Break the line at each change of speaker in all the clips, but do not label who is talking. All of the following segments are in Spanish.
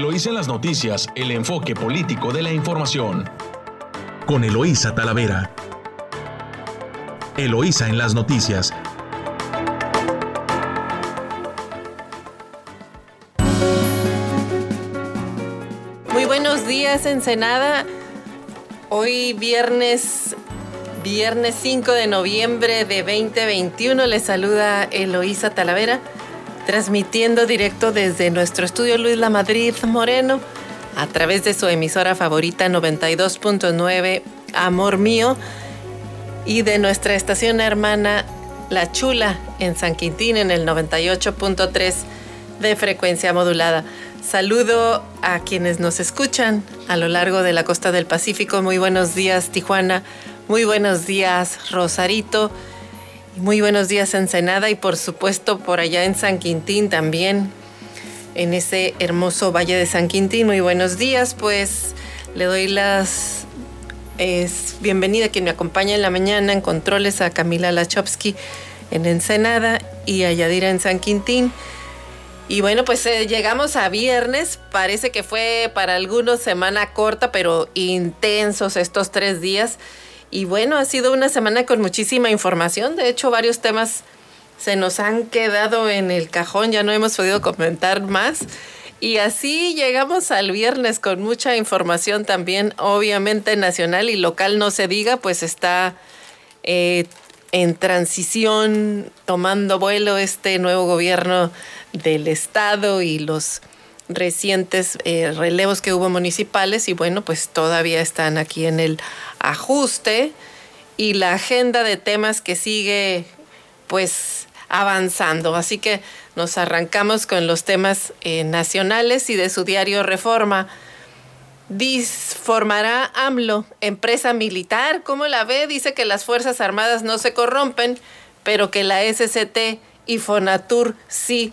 Eloísa en las noticias, el enfoque político de la información. Con Eloísa Talavera. Eloísa en las noticias.
Muy buenos días, Ensenada. Hoy viernes, viernes 5 de noviembre de 2021, les saluda Eloísa Talavera transmitiendo directo desde nuestro estudio Luis La Madrid Moreno a través de su emisora favorita 92.9 Amor Mío y de nuestra estación hermana La Chula en San Quintín en el 98.3 de frecuencia modulada. Saludo a quienes nos escuchan a lo largo de la costa del Pacífico. Muy buenos días Tijuana, muy buenos días Rosarito muy buenos días Ensenada y por supuesto por allá en San Quintín también, en ese hermoso Valle de San Quintín. Muy buenos días, pues le doy las es bienvenida a quien me acompaña en la mañana en controles a Camila Lachowski en Ensenada y a Yadira en San Quintín. Y bueno, pues eh, llegamos a viernes. Parece que fue para algunos semana corta, pero intensos estos tres días. Y bueno, ha sido una semana con muchísima información. De hecho, varios temas se nos han quedado en el cajón, ya no hemos podido comentar más. Y así llegamos al viernes con mucha información también, obviamente nacional y local, no se diga, pues está eh, en transición, tomando vuelo este nuevo gobierno del estado y los recientes eh, relevos que hubo municipales y bueno, pues todavía están aquí en el ajuste y la agenda de temas que sigue pues avanzando. Así que nos arrancamos con los temas eh, nacionales y de su diario Reforma. Disformará AMLO, empresa militar, ¿cómo la ve? Dice que las Fuerzas Armadas no se corrompen, pero que la SCT y Fonatur sí.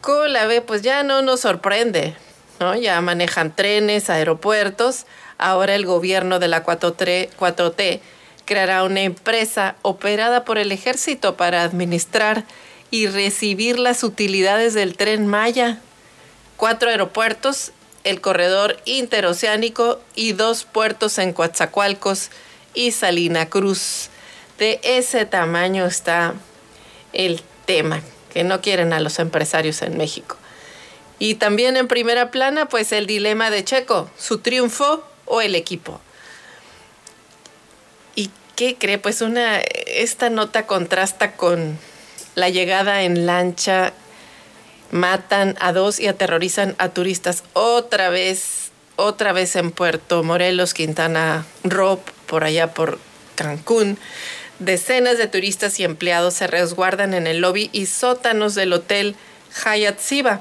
¿Cómo la ve? Pues ya no nos sorprende, ¿no? Ya manejan trenes, aeropuertos, Ahora el gobierno de la 4T creará una empresa operada por el ejército para administrar y recibir las utilidades del tren Maya. Cuatro aeropuertos, el corredor interoceánico y dos puertos en Coatzacoalcos y Salina Cruz. De ese tamaño está el tema, que no quieren a los empresarios en México. Y también en primera plana, pues el dilema de Checo, su triunfo o el equipo. ¿Y qué cree? Pues una, esta nota contrasta con la llegada en lancha, matan a dos y aterrorizan a turistas otra vez, otra vez en Puerto Morelos, Quintana Roo, por allá por Cancún. Decenas de turistas y empleados se resguardan en el lobby y sótanos del hotel Hyatt Siva.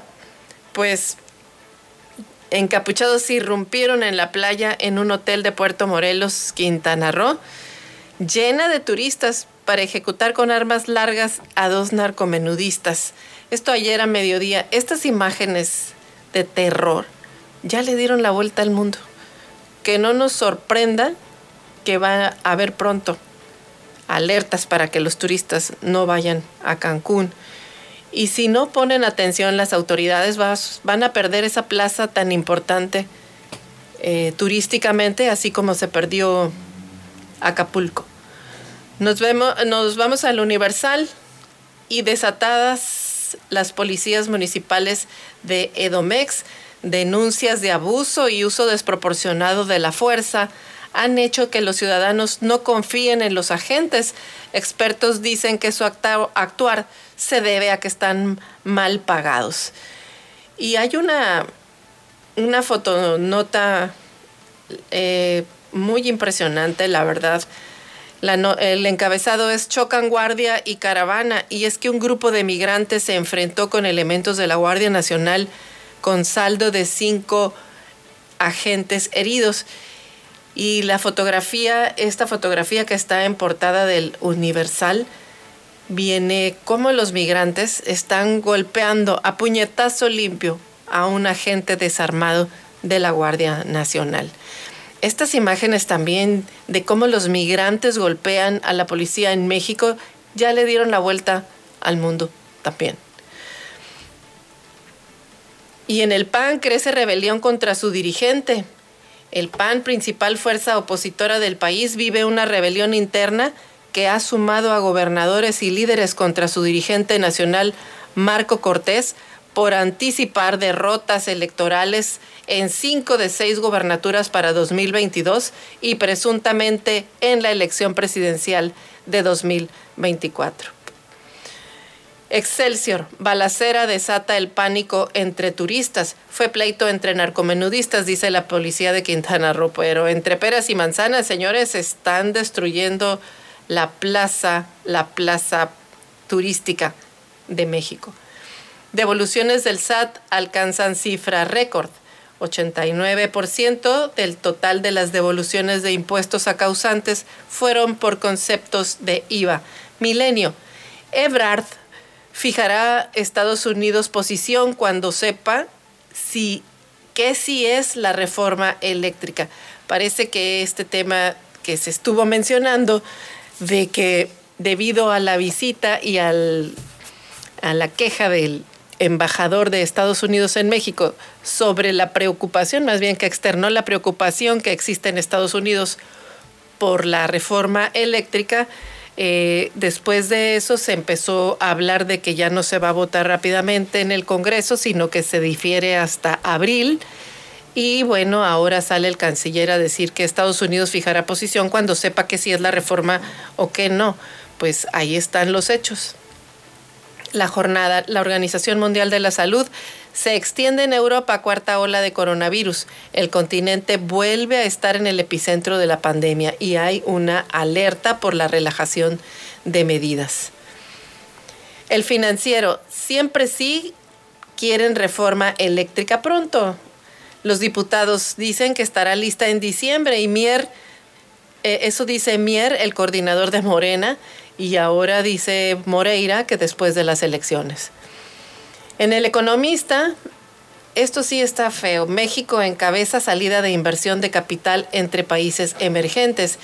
Pues encapuchados irrumpieron en la playa en un hotel de Puerto Morelos, Quintana Roo, llena de turistas para ejecutar con armas largas a dos narcomenudistas. Esto ayer a mediodía. Estas imágenes de terror ya le dieron la vuelta al mundo. Que no nos sorprenda que va a haber pronto alertas para que los turistas no vayan a Cancún y si no ponen atención las autoridades, van a perder esa plaza tan importante eh, turísticamente, así como se perdió Acapulco. Nos, vemos, nos vamos al Universal y desatadas las policías municipales de Edomex, denuncias de abuso y uso desproporcionado de la fuerza han hecho que los ciudadanos no confíen en los agentes. Expertos dicen que su actuar se debe a que están mal pagados. Y hay una, una fotonota eh, muy impresionante, la verdad. el encabezado es Chocan Guardia y Caravana y es que un grupo de migrantes se enfrentó con elementos de la Guardia Nacional con saldo de cinco agentes heridos. Y la fotografía, esta fotografía que está en portada del Universal, viene como los migrantes están golpeando a puñetazo limpio a un agente desarmado de la Guardia Nacional. Estas imágenes también de cómo los migrantes golpean a la policía en México ya le dieron la vuelta al mundo también. Y en el PAN crece rebelión contra su dirigente. El PAN, principal fuerza opositora del país, vive una rebelión interna que ha sumado a gobernadores y líderes contra su dirigente nacional, Marco Cortés, por anticipar derrotas electorales en cinco de seis gobernaturas para 2022 y presuntamente en la elección presidencial de 2024. Excelsior, balacera desata el pánico entre turistas. Fue pleito entre narcomenudistas, dice la policía de Quintana Roo, pero entre peras y manzanas, señores, están destruyendo la plaza, la plaza turística de México. Devoluciones del SAT alcanzan cifra récord. 89% del total de las devoluciones de impuestos a causantes fueron por conceptos de IVA. Milenio. Ebrard fijará Estados Unidos posición cuando sepa si qué si es la reforma eléctrica. Parece que este tema que se estuvo mencionando de que debido a la visita y al, a la queja del embajador de Estados Unidos en México sobre la preocupación, más bien que externó la preocupación que existe en Estados Unidos por la reforma eléctrica, eh, después de eso se empezó a hablar de que ya no se va a votar rápidamente en el Congreso, sino que se difiere hasta abril. Y bueno, ahora sale el canciller a decir que Estados Unidos fijará posición cuando sepa que si es la reforma o que no. Pues ahí están los hechos. La jornada, la Organización Mundial de la Salud se extiende en Europa cuarta ola de coronavirus. El continente vuelve a estar en el epicentro de la pandemia y hay una alerta por la relajación de medidas. El financiero, siempre sí quieren reforma eléctrica pronto. Los diputados dicen que estará lista en diciembre y Mier, eh, eso dice Mier, el coordinador de Morena, y ahora dice Moreira que después de las elecciones. En el economista, esto sí está feo. México encabeza salida de inversión de capital entre países emergentes.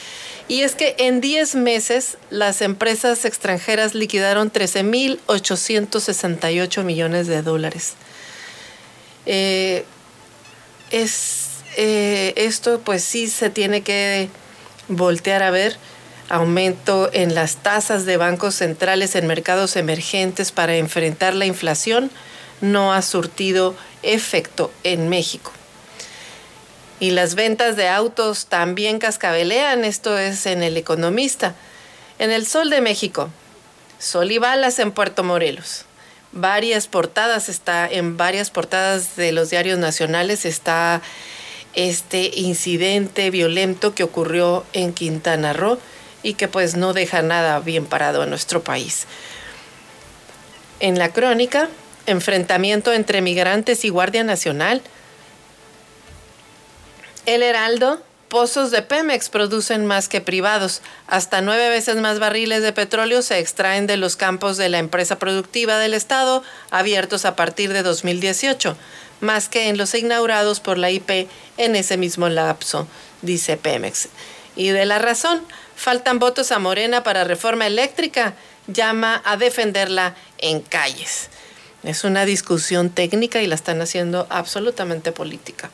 Y es que en 10 meses las empresas extranjeras liquidaron 13.868 millones de dólares. Eh, es, eh, esto pues sí se tiene que voltear a ver aumento en las tasas de bancos centrales en mercados emergentes para enfrentar la inflación no ha surtido efecto en México. Y las ventas de autos también cascabelean, esto es en El Economista. En el Sol de México, Sol y balas en Puerto Morelos. Varias portadas está en varias portadas de los diarios nacionales está este incidente violento que ocurrió en Quintana Roo y que pues no deja nada bien parado en nuestro país. En la crónica, enfrentamiento entre migrantes y Guardia Nacional. El Heraldo, pozos de Pemex producen más que privados. Hasta nueve veces más barriles de petróleo se extraen de los campos de la empresa productiva del Estado, abiertos a partir de 2018, más que en los inaugurados por la IP en ese mismo lapso, dice Pemex. Y de la razón, Faltan votos a Morena para reforma eléctrica. Llama a defenderla en calles. Es una discusión técnica y la están haciendo absolutamente política.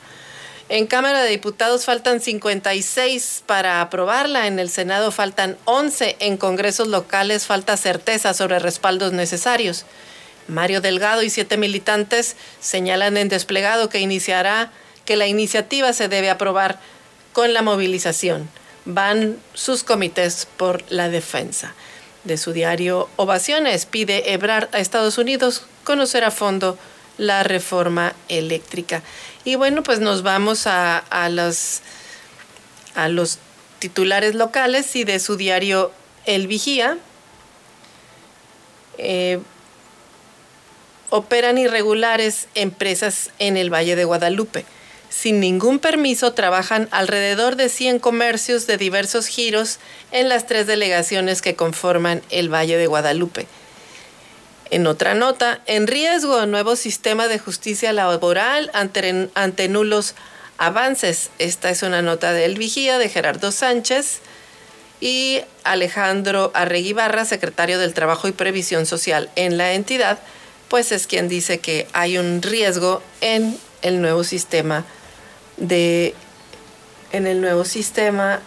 En Cámara de Diputados faltan 56 para aprobarla, en el Senado faltan 11, en congresos locales falta certeza sobre respaldos necesarios. Mario Delgado y siete militantes señalan en desplegado que iniciará que la iniciativa se debe aprobar con la movilización van sus comités por la defensa. De su diario Ovaciones pide Ebrard a Estados Unidos conocer a fondo la reforma eléctrica. Y bueno, pues nos vamos a, los, a los titulares locales y de su diario El Vigía. Eh, operan irregulares empresas en el Valle de Guadalupe sin ningún permiso trabajan alrededor de 100 comercios de diversos giros en las tres delegaciones que conforman el Valle de Guadalupe. En otra nota, en riesgo nuevo sistema de justicia laboral ante, ante nulos avances. Esta es una nota del Vigía de Gerardo Sánchez y Alejandro Arregui Barra, secretario del Trabajo y Previsión Social en la entidad, pues es quien dice que hay un riesgo en el nuevo sistema de en el nuevo sistema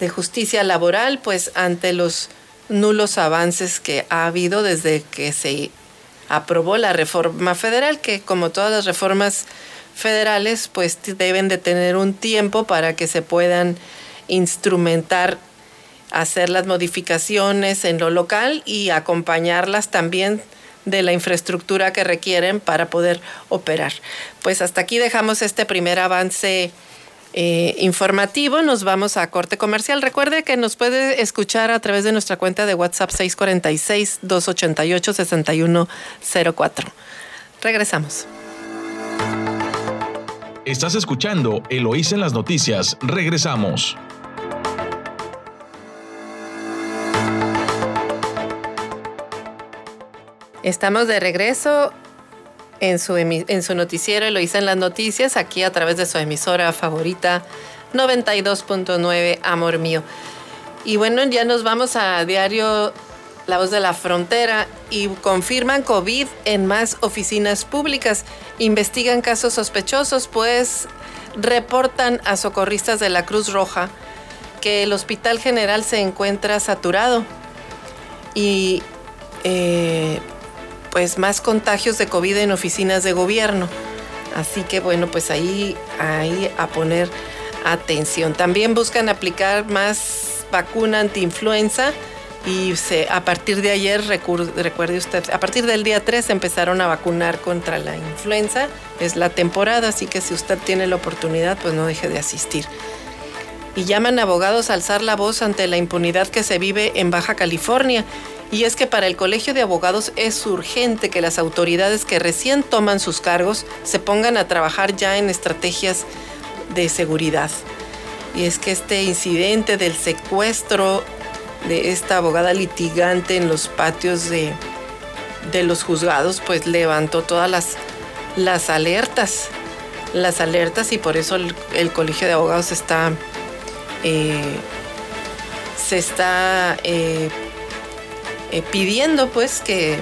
de justicia laboral, pues ante los nulos avances que ha habido desde que se aprobó la reforma federal, que como todas las reformas federales, pues deben de tener un tiempo para que se puedan instrumentar, hacer las modificaciones en lo local y acompañarlas también de la infraestructura que requieren para poder operar. Pues hasta aquí dejamos este primer avance eh, informativo. Nos vamos a corte comercial. Recuerde que nos puede escuchar a través de nuestra cuenta de WhatsApp 646-288-6104. Regresamos.
Estás escuchando Eloís en las noticias. Regresamos.
Estamos de regreso en su, en su noticiero Eloísa en las noticias, aquí a través de su emisora favorita 92.9 Amor Mío. Y bueno, ya nos vamos a diario La Voz de la Frontera y confirman COVID en más oficinas públicas. Investigan casos sospechosos, pues reportan a socorristas de la Cruz Roja que el Hospital General se encuentra saturado. Y eh, pues más contagios de COVID en oficinas de gobierno. Así que bueno, pues ahí, ahí a poner atención. También buscan aplicar más vacuna antiinfluenza y a partir de ayer, recuerde usted, a partir del día 3 empezaron a vacunar contra la influenza. Es la temporada, así que si usted tiene la oportunidad, pues no deje de asistir. Y llaman abogados a alzar la voz ante la impunidad que se vive en Baja California y es que para el Colegio de Abogados es urgente que las autoridades que recién toman sus cargos se pongan a trabajar ya en estrategias de seguridad. Y es que este incidente del secuestro de esta abogada litigante en los patios de, los juzgados, pues levantó todas las, las alertas, las alertas y por eso el, Colegio de Abogados está, eh, se está eh, eh, pidiendo pues que,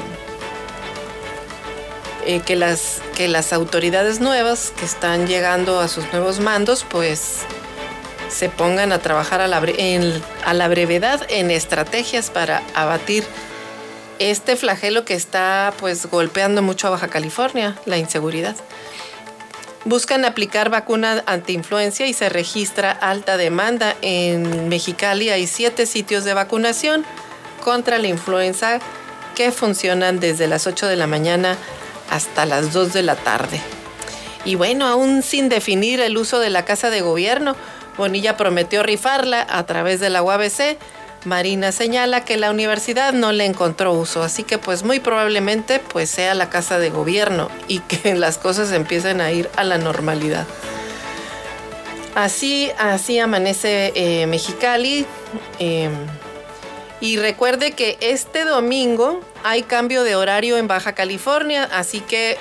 eh, que, las, que las autoridades nuevas que están llegando a sus nuevos mandos pues se pongan a trabajar a la, a la brevedad en estrategias para abatir este flagelo que está pues golpeando mucho a Baja California, la inseguridad. Buscan aplicar vacuna antiinfluencia y se registra alta demanda. En Mexicali hay siete sitios de vacunación contra la influenza que funcionan desde las 8 de la mañana hasta las 2 de la tarde. Y bueno, aún sin definir el uso de la casa de gobierno, Bonilla prometió rifarla a través de la UABC. Marina señala que la universidad no le encontró uso, así que pues muy probablemente pues sea la casa de gobierno y que las cosas empiecen a ir a la normalidad. Así, así amanece eh, Mexicali. Em, y recuerde que este domingo hay cambio de horario en Baja California, así que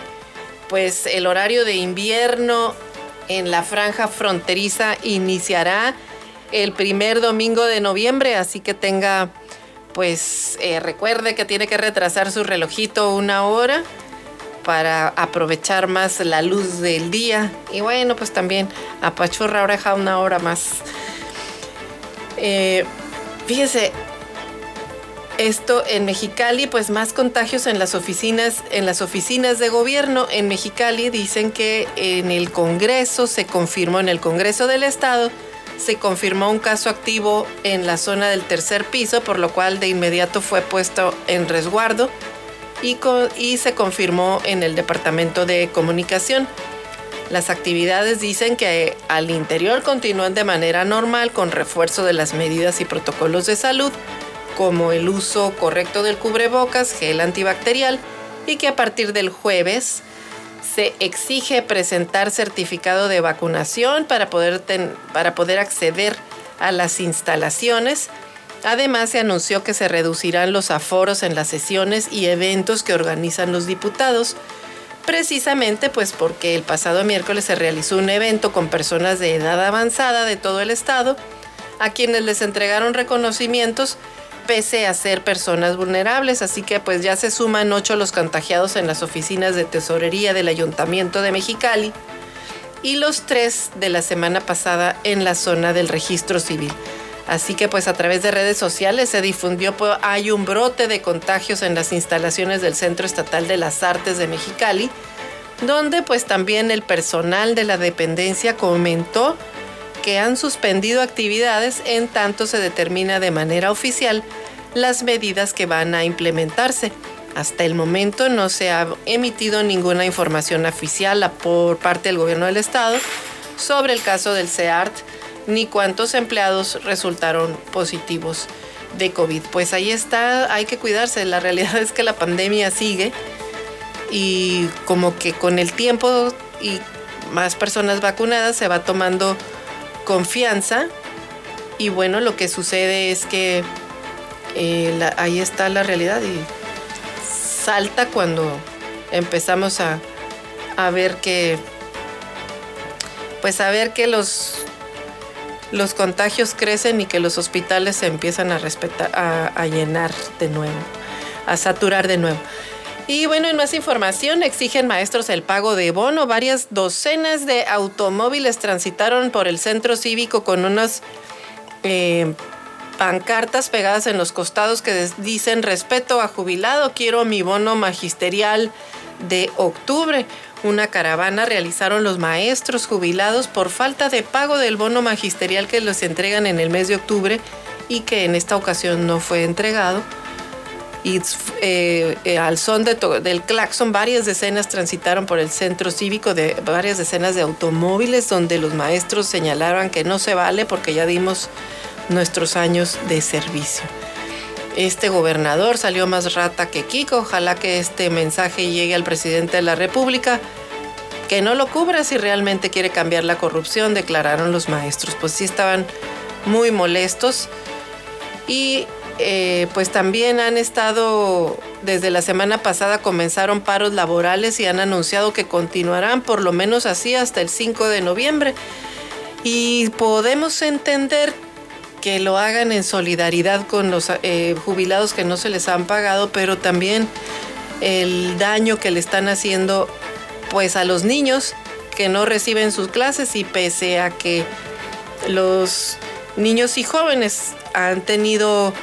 pues el horario de invierno en la franja fronteriza iniciará el primer domingo de noviembre, así que tenga pues eh, recuerde que tiene que retrasar su relojito una hora para aprovechar más la luz del día. Y bueno, pues también apachurra oreja una hora más. Eh, fíjese, esto en Mexicali, pues más contagios en las oficinas, en las oficinas de gobierno. En Mexicali dicen que en el Congreso se confirmó, en el Congreso del Estado, se confirmó un caso activo en la zona del tercer piso, por lo cual de inmediato fue puesto en resguardo y, y se confirmó en el Departamento de Comunicación. Las actividades dicen que al interior continúan de manera normal con refuerzo de las medidas y protocolos de salud como el uso correcto del cubrebocas, gel antibacterial y que a partir del jueves se exige presentar certificado de vacunación para poder, para poder acceder a las instalaciones. Además, se anunció que se reducirán los aforos en las sesiones y eventos que organizan los diputados, precisamente pues porque el pasado miércoles se realizó un evento con personas de edad avanzada de todo el estado, a quienes les entregaron reconocimientos pese a ser personas vulnerables. Así que pues ya se suman ocho los contagiados en las oficinas de tesorería del Ayuntamiento de Mexicali y los tres de la semana pasada en la zona del registro civil. Así que pues a través de redes sociales se difundió, pues, hay un brote de contagios en las instalaciones del Centro Estatal de las Artes de Mexicali, donde pues también el personal de la dependencia comentó que han suspendido actividades en tanto se determina de manera oficial las medidas que van a implementarse. Hasta el momento no se ha emitido ninguna información oficial por parte del gobierno del estado sobre el caso del CEART ni cuántos empleados resultaron positivos de COVID. Pues ahí está, hay que cuidarse. La realidad es que la pandemia sigue y como que con el tiempo y más personas vacunadas se va tomando confianza y bueno, lo que sucede es que eh, ahí está la realidad y salta cuando empezamos a, a ver que pues a ver que los los contagios crecen y que los hospitales se empiezan a, respetar, a, a llenar de nuevo, a saturar de nuevo. Y bueno, en más información, exigen maestros el pago de bono. Varias docenas de automóviles transitaron por el centro cívico con unas eh, pancartas pegadas en los costados que dicen respeto a jubilado, quiero mi bono magisterial de octubre. Una caravana realizaron los maestros jubilados por falta de pago del bono magisterial que les entregan en el mes de octubre y que en esta ocasión no fue entregado y eh, eh, al son del claxon varias decenas transitaron por el centro cívico de varias decenas de automóviles donde los maestros señalaron que no se vale porque ya dimos nuestros años de servicio. Este gobernador salió más rata que Kiko. Ojalá que este mensaje llegue al presidente de la República. Que no lo cubra si realmente quiere cambiar la corrupción, declararon los maestros. Pues sí estaban muy molestos. Y eh, pues también han estado, desde la semana pasada comenzaron paros laborales y han anunciado que continuarán por lo menos así hasta el 5 de noviembre. Y podemos entender que lo hagan en solidaridad con los eh, jubilados que no se les han pagado, pero también el daño que le están haciendo pues a los niños que no reciben sus clases y pese a que los niños y jóvenes han tenido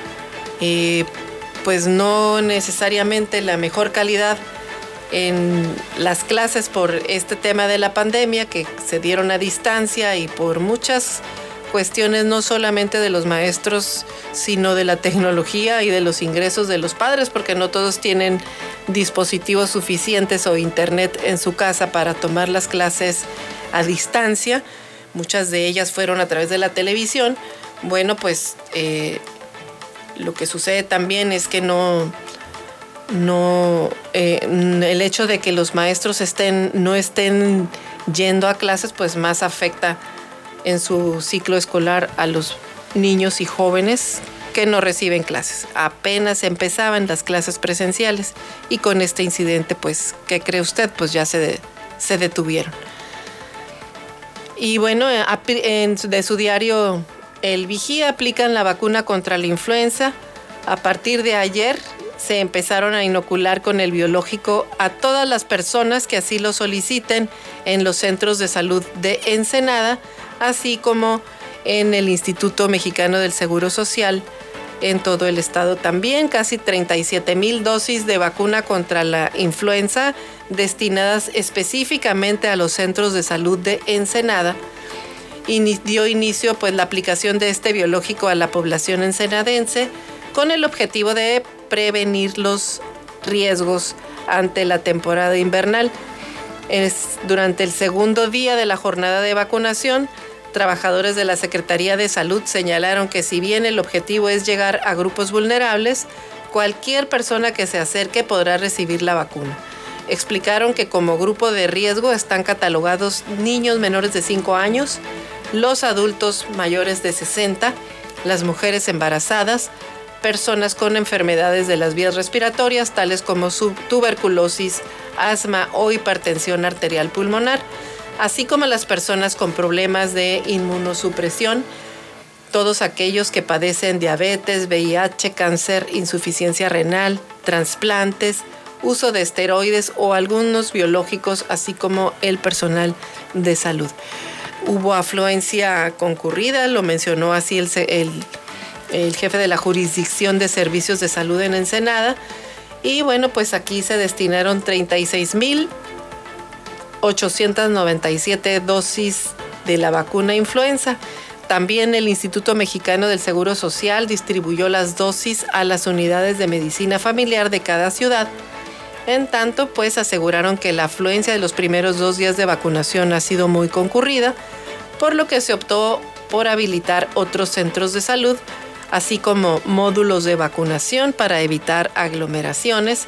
pues no necesariamente la mejor calidad en las clases por este tema de la pandemia que se dieron a distancia y por muchas cuestiones no solamente de los maestros, sino de la tecnología y de los ingresos de los padres, porque no todos tienen dispositivos suficientes o internet en su casa para tomar las clases a distancia. Muchas de ellas fueron a través de la televisión. Bueno, pues eh, lo que sucede también es que no, no eh, el hecho de que los maestros estén, no estén yendo a clases, pues más afecta en su ciclo escolar a los niños y jóvenes que no reciben clases. Apenas empezaban las clases presenciales y con este incidente, pues, ¿qué cree usted? Pues ya se, se detuvieron. Y bueno, en, de su diario el Vigía aplican la vacuna contra la influenza. A partir de ayer se empezaron a inocular con el biológico a todas las personas que así lo soliciten en los centros de salud de Ensenada, así como en el Instituto Mexicano del Seguro Social en todo el estado también. Casi 37 mil dosis de vacuna contra la influenza destinadas específicamente a los centros de salud de Ensenada dio inicio pues la aplicación de este biológico a la población ensenadense con el objetivo de prevenir los riesgos ante la temporada invernal. Es durante el segundo día de la jornada de vacunación, trabajadores de la Secretaría de Salud señalaron que si bien el objetivo es llegar a grupos vulnerables, cualquier persona que se acerque podrá recibir la vacuna. Explicaron que como grupo de riesgo están catalogados niños menores de 5 años, los adultos mayores de 60, las mujeres embarazadas, personas con enfermedades de las vías respiratorias, tales como tuberculosis, asma o hipertensión arterial pulmonar, así como las personas con problemas de inmunosupresión, todos aquellos que padecen diabetes, VIH, cáncer, insuficiencia renal, trasplantes, uso de esteroides o algunos biológicos, así como el personal de salud. Hubo afluencia concurrida, lo mencionó así el, jefe de la jurisdicción de servicios de salud en Ensenada. Y bueno, pues aquí se destinaron 36.897 dosis de la vacuna influenza. También el Instituto Mexicano del Seguro Social distribuyó las dosis a las unidades de medicina familiar de cada ciudad. En tanto, pues aseguraron que la afluencia de los primeros dos días de vacunación ha sido muy concurrida, por lo que se optó por habilitar otros centros de salud, así como módulos de vacunación para evitar aglomeraciones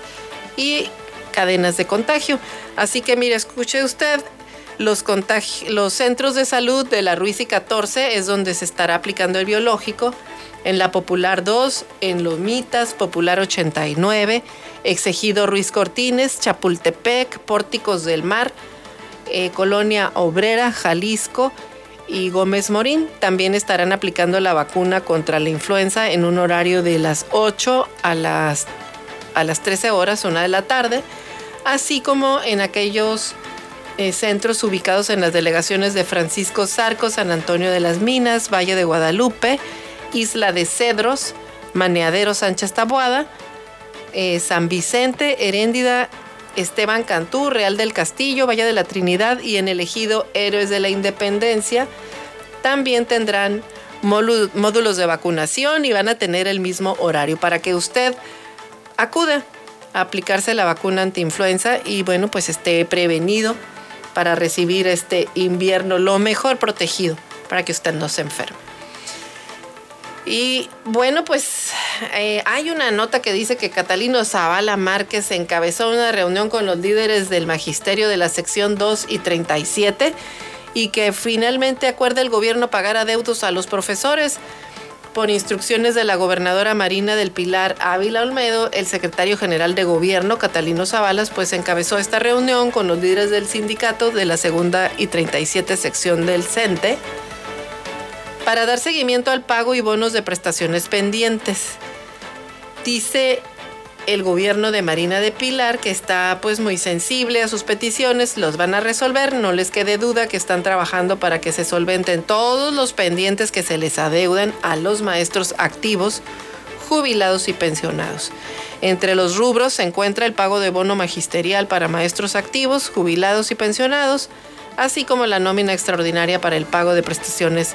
y cadenas de contagio. Así que mire, escuche usted, los, centros de salud de la Ruiz y 14 es donde se estará aplicando el biológico. En la Popular 2, en Lomitas, Popular 89, Exegido Ruiz Cortines, Chapultepec, Pórticos del Mar, eh, Colonia Obrera, Jalisco y Gómez Morín. También estarán aplicando la vacuna contra la influenza en un horario de las 8 a las, a las 13 horas, una de la tarde, así como en aquellos eh, centros ubicados en las delegaciones de Francisco Zarco, San Antonio de las Minas, Valle de Guadalupe, Isla de Cedros, Maneadero Sánchez Taboada, eh, San Vicente, Heréndida, Esteban Cantú, Real del Castillo, Valle de la Trinidad y en el ejido Héroes de la Independencia. También tendrán módulos de vacunación y van a tener el mismo horario para que usted acuda a aplicarse la vacuna antiinfluenza y bueno, pues esté prevenido para recibir este invierno lo mejor protegido para que usted no se enferme. Y bueno, pues eh, hay una nota que dice que Catalino Zavala Márquez encabezó una reunión con los líderes del magisterio de la sección 2 y 37 y que finalmente acuerda el gobierno pagar adeudos a los profesores. Por instrucciones de la gobernadora Marina del Pilar Ávila Olmedo, el secretario general de gobierno, Catalino Zavalas, pues encabezó esta reunión con los líderes del sindicato de la segunda y 37 sección del CENTE para dar seguimiento al pago y bonos de prestaciones pendientes. Dice el gobierno de Marina de Pilar, que está pues muy sensible a sus peticiones, los van a resolver, no les quede duda que están trabajando para que se solventen todos los pendientes que se les adeudan a los maestros activos, jubilados y pensionados. Entre los rubros se encuentra el pago de bono magisterial para maestros activos, jubilados y pensionados, así como la nómina extraordinaria para el pago de prestaciones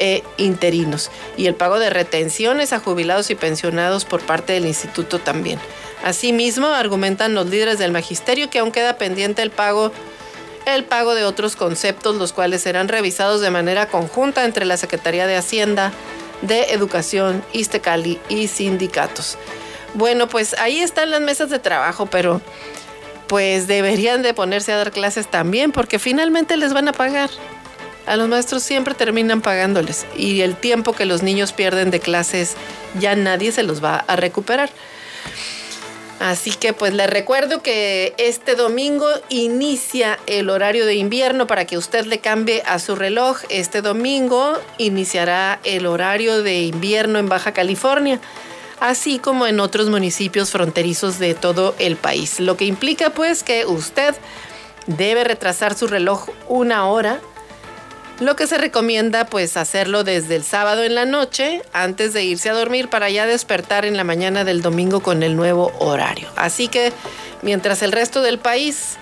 e interinos y el pago de retenciones a jubilados y pensionados por parte del instituto también. Asimismo, argumentan los líderes del magisterio que aún queda pendiente el pago el pago de otros conceptos, los cuales serán revisados de manera conjunta entre la Secretaría de Hacienda, de Educación, Istecali y sindicatos. Bueno, pues ahí están las mesas de trabajo, pero pues deberían de ponerse a dar clases también porque finalmente les van a pagar a los maestros siempre terminan pagándoles y el tiempo que los niños pierden de clases ya nadie se los va a recuperar. Así que pues les recuerdo que este domingo inicia el horario de invierno para que usted le cambie a su reloj. Este domingo iniciará el horario de invierno en Baja California, así como en otros municipios fronterizos de todo el país. Lo que implica pues que usted debe retrasar su reloj una hora lo que se recomienda pues hacerlo desde el sábado en la noche antes de irse a dormir para ya despertar en la mañana del domingo con el nuevo horario. Así que mientras el resto del país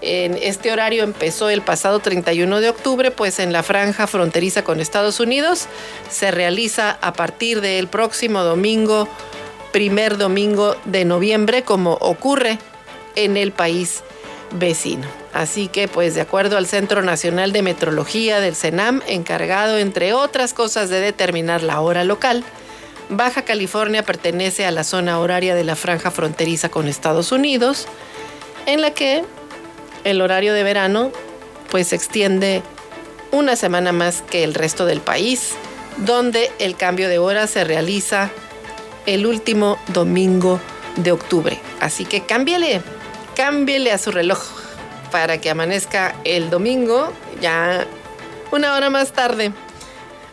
en este horario empezó el pasado 31 de octubre, pues en la franja fronteriza con Estados Unidos se realiza a partir del próximo domingo, primer domingo de noviembre, como ocurre en el país vecino. Así que, pues, de acuerdo al Centro Nacional de Metrología del CENAM, encargado, entre otras cosas, de determinar la hora local, Baja California pertenece a la zona horaria de la franja fronteriza con Estados Unidos, en la que el horario de verano, pues, se extiende una semana más que el resto del país, donde el cambio de hora se realiza el último domingo de octubre. Así que cámbiale cámbiele a su reloj para que amanezca el domingo ya una hora más tarde.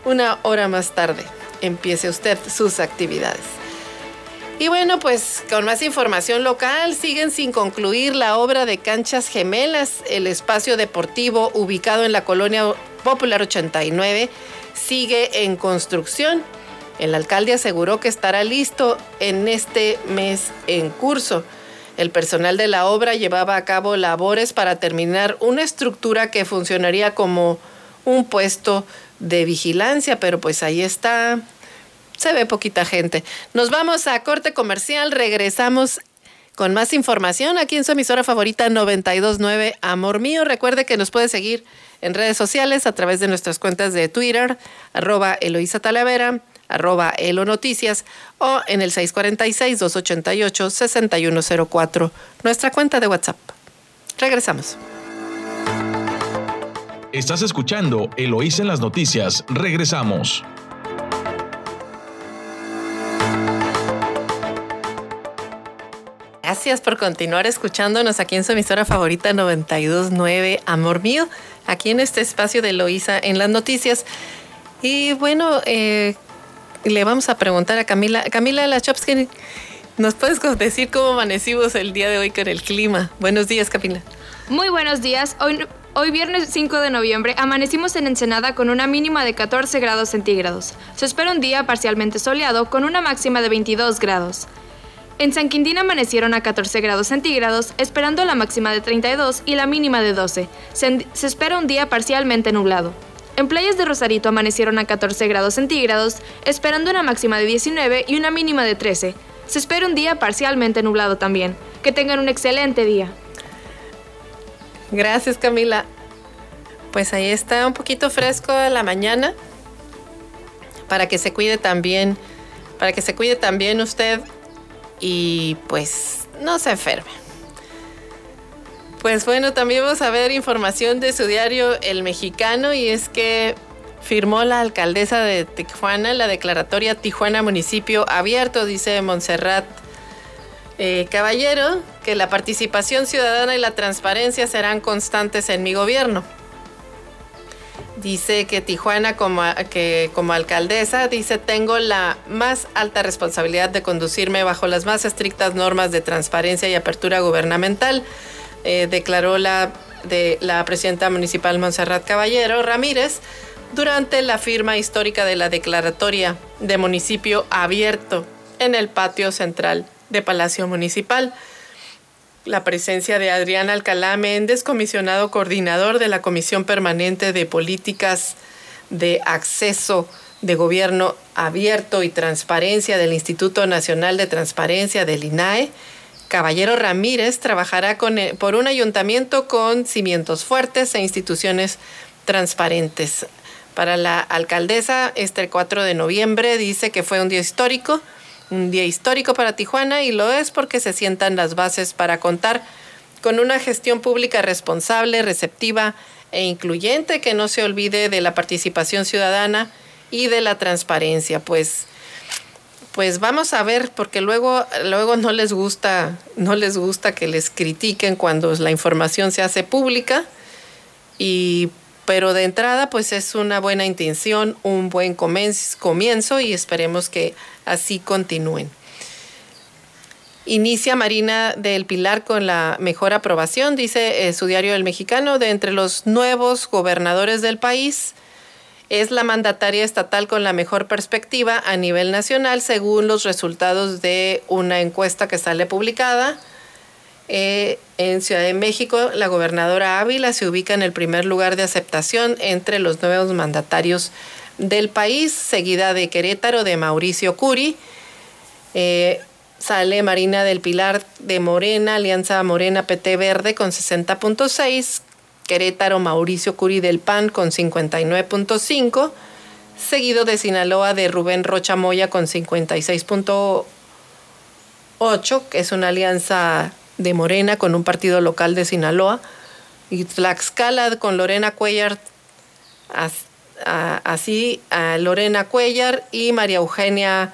una hora más tarde empiece usted sus actividades. Y bueno, pues con más información local, siguen sin concluir la obra de Canchas Gemelas, el espacio deportivo ubicado en la colonia Popular 89, sigue en construcción. El alcalde aseguró que estará listo en este mes en curso. El personal de la obra llevaba a cabo labores para terminar una estructura que funcionaría como un puesto de vigilancia, pero pues ahí está, se ve poquita gente. Nos vamos a corte comercial, regresamos con más información aquí en su emisora favorita 929 Amor Mío. Recuerde que nos puede seguir en redes sociales a través de nuestras cuentas de Twitter, arroba Eloisa Talavera, arroba Elo Noticias o en el 646-288-6104, nuestra cuenta de WhatsApp. Regresamos.
Estás escuchando Eloísa en las noticias. Regresamos.
Gracias por continuar escuchándonos aquí en su emisora favorita 929 Amor Mío, aquí en este espacio de Eloísa en las noticias. Y bueno, eh, le vamos a preguntar a Camila. Camila Lachowski, ¿nos puedes decir cómo amanecimos el día de hoy con el clima? Buenos días, Camila.
Muy buenos días. Hoy, hoy viernes 5 de noviembre amanecimos en Ensenada con una mínima de 14 grados centígrados. Se espera un día parcialmente soleado con una máxima de 22 grados. En San Quintín amanecieron a 14 grados centígrados, esperando la máxima de 32 y la mínima de 12. Se, se espera un día parcialmente nublado. En playas de Rosarito amanecieron a 14 grados centígrados, esperando una máxima de 19 y una mínima de 13. Se espera un día parcialmente nublado también. Que tengan un excelente día.
Gracias Camila. Pues ahí está un poquito fresco a la mañana para que se cuide también, para que se cuide también usted y pues no se enferme. Pues bueno, también vamos a ver información de su diario El Mexicano y es que firmó la alcaldesa de Tijuana la declaratoria Tijuana Municipio Abierto, dice Montserrat eh, Caballero, que la participación ciudadana y la transparencia serán constantes en mi gobierno. Dice que Tijuana como, que como alcaldesa, dice, tengo la más alta responsabilidad de conducirme bajo las más estrictas normas de transparencia y apertura gubernamental eh, declaró la, de, la presidenta municipal Montserrat Caballero Ramírez durante la firma histórica de la declaratoria de municipio abierto en el patio central de Palacio Municipal. La presencia de Adrián Alcalá Méndez, comisionado coordinador de la Comisión Permanente de Políticas de Acceso de Gobierno Abierto y Transparencia del Instituto Nacional de Transparencia del INAE, Caballero Ramírez trabajará eh, por un ayuntamiento con cimientos fuertes e instituciones transparentes. Para la alcaldesa, este 4 de noviembre dice que fue un día histórico, un día histórico para Tijuana y lo es porque se sientan las bases para contar con una gestión pública responsable, receptiva e incluyente que no se olvide de la participación ciudadana y de la transparencia, pues pues vamos a ver, porque luego, luego no les gusta, no les gusta que les critiquen cuando la información se hace pública. Y, pero de entrada, pues es una buena intención, un buen comienzo y esperemos que así continúen. Inicia Marina del Pilar con la mejor aprobación, dice eh, su diario El Mexicano, de entre los nuevos gobernadores del país es la mandataria estatal con la mejor perspectiva a nivel nacional según los resultados de una encuesta que sale publicada. Eh, en Ciudad de México, la gobernadora Ávila se ubica en el primer lugar de aceptación entre los nuevos mandatarios del país, seguida de Querétaro de Mauricio Curi. Eh, sale Marina del Pilar de Morena, Alianza Morena PT Verde con 60.6, Querétaro Mauricio Curi del PAN con 59.5, seguido de Sinaloa de Rubén Rocha Moya con 56.8, que es una alianza de Morena con un partido local de Sinaloa, y Tlaxcala con Lorena Cuellar, así Lorena Cuellar y María Eugenia.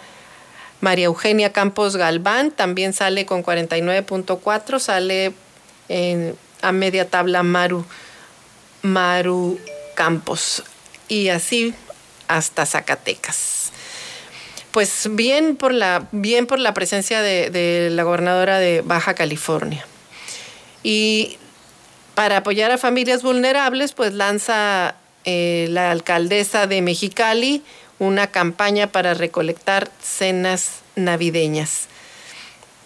María Eugenia Campos Galván también sale con 49.4, sale a media tabla Maru Maru Campos. Y así hasta Zacatecas. Pues bien por la, bien por la presencia de, la gobernadora de Baja California. Y para apoyar a familias vulnerables, pues lanza eh, la alcaldesa de Mexicali una campaña para recolectar cenas navideñas.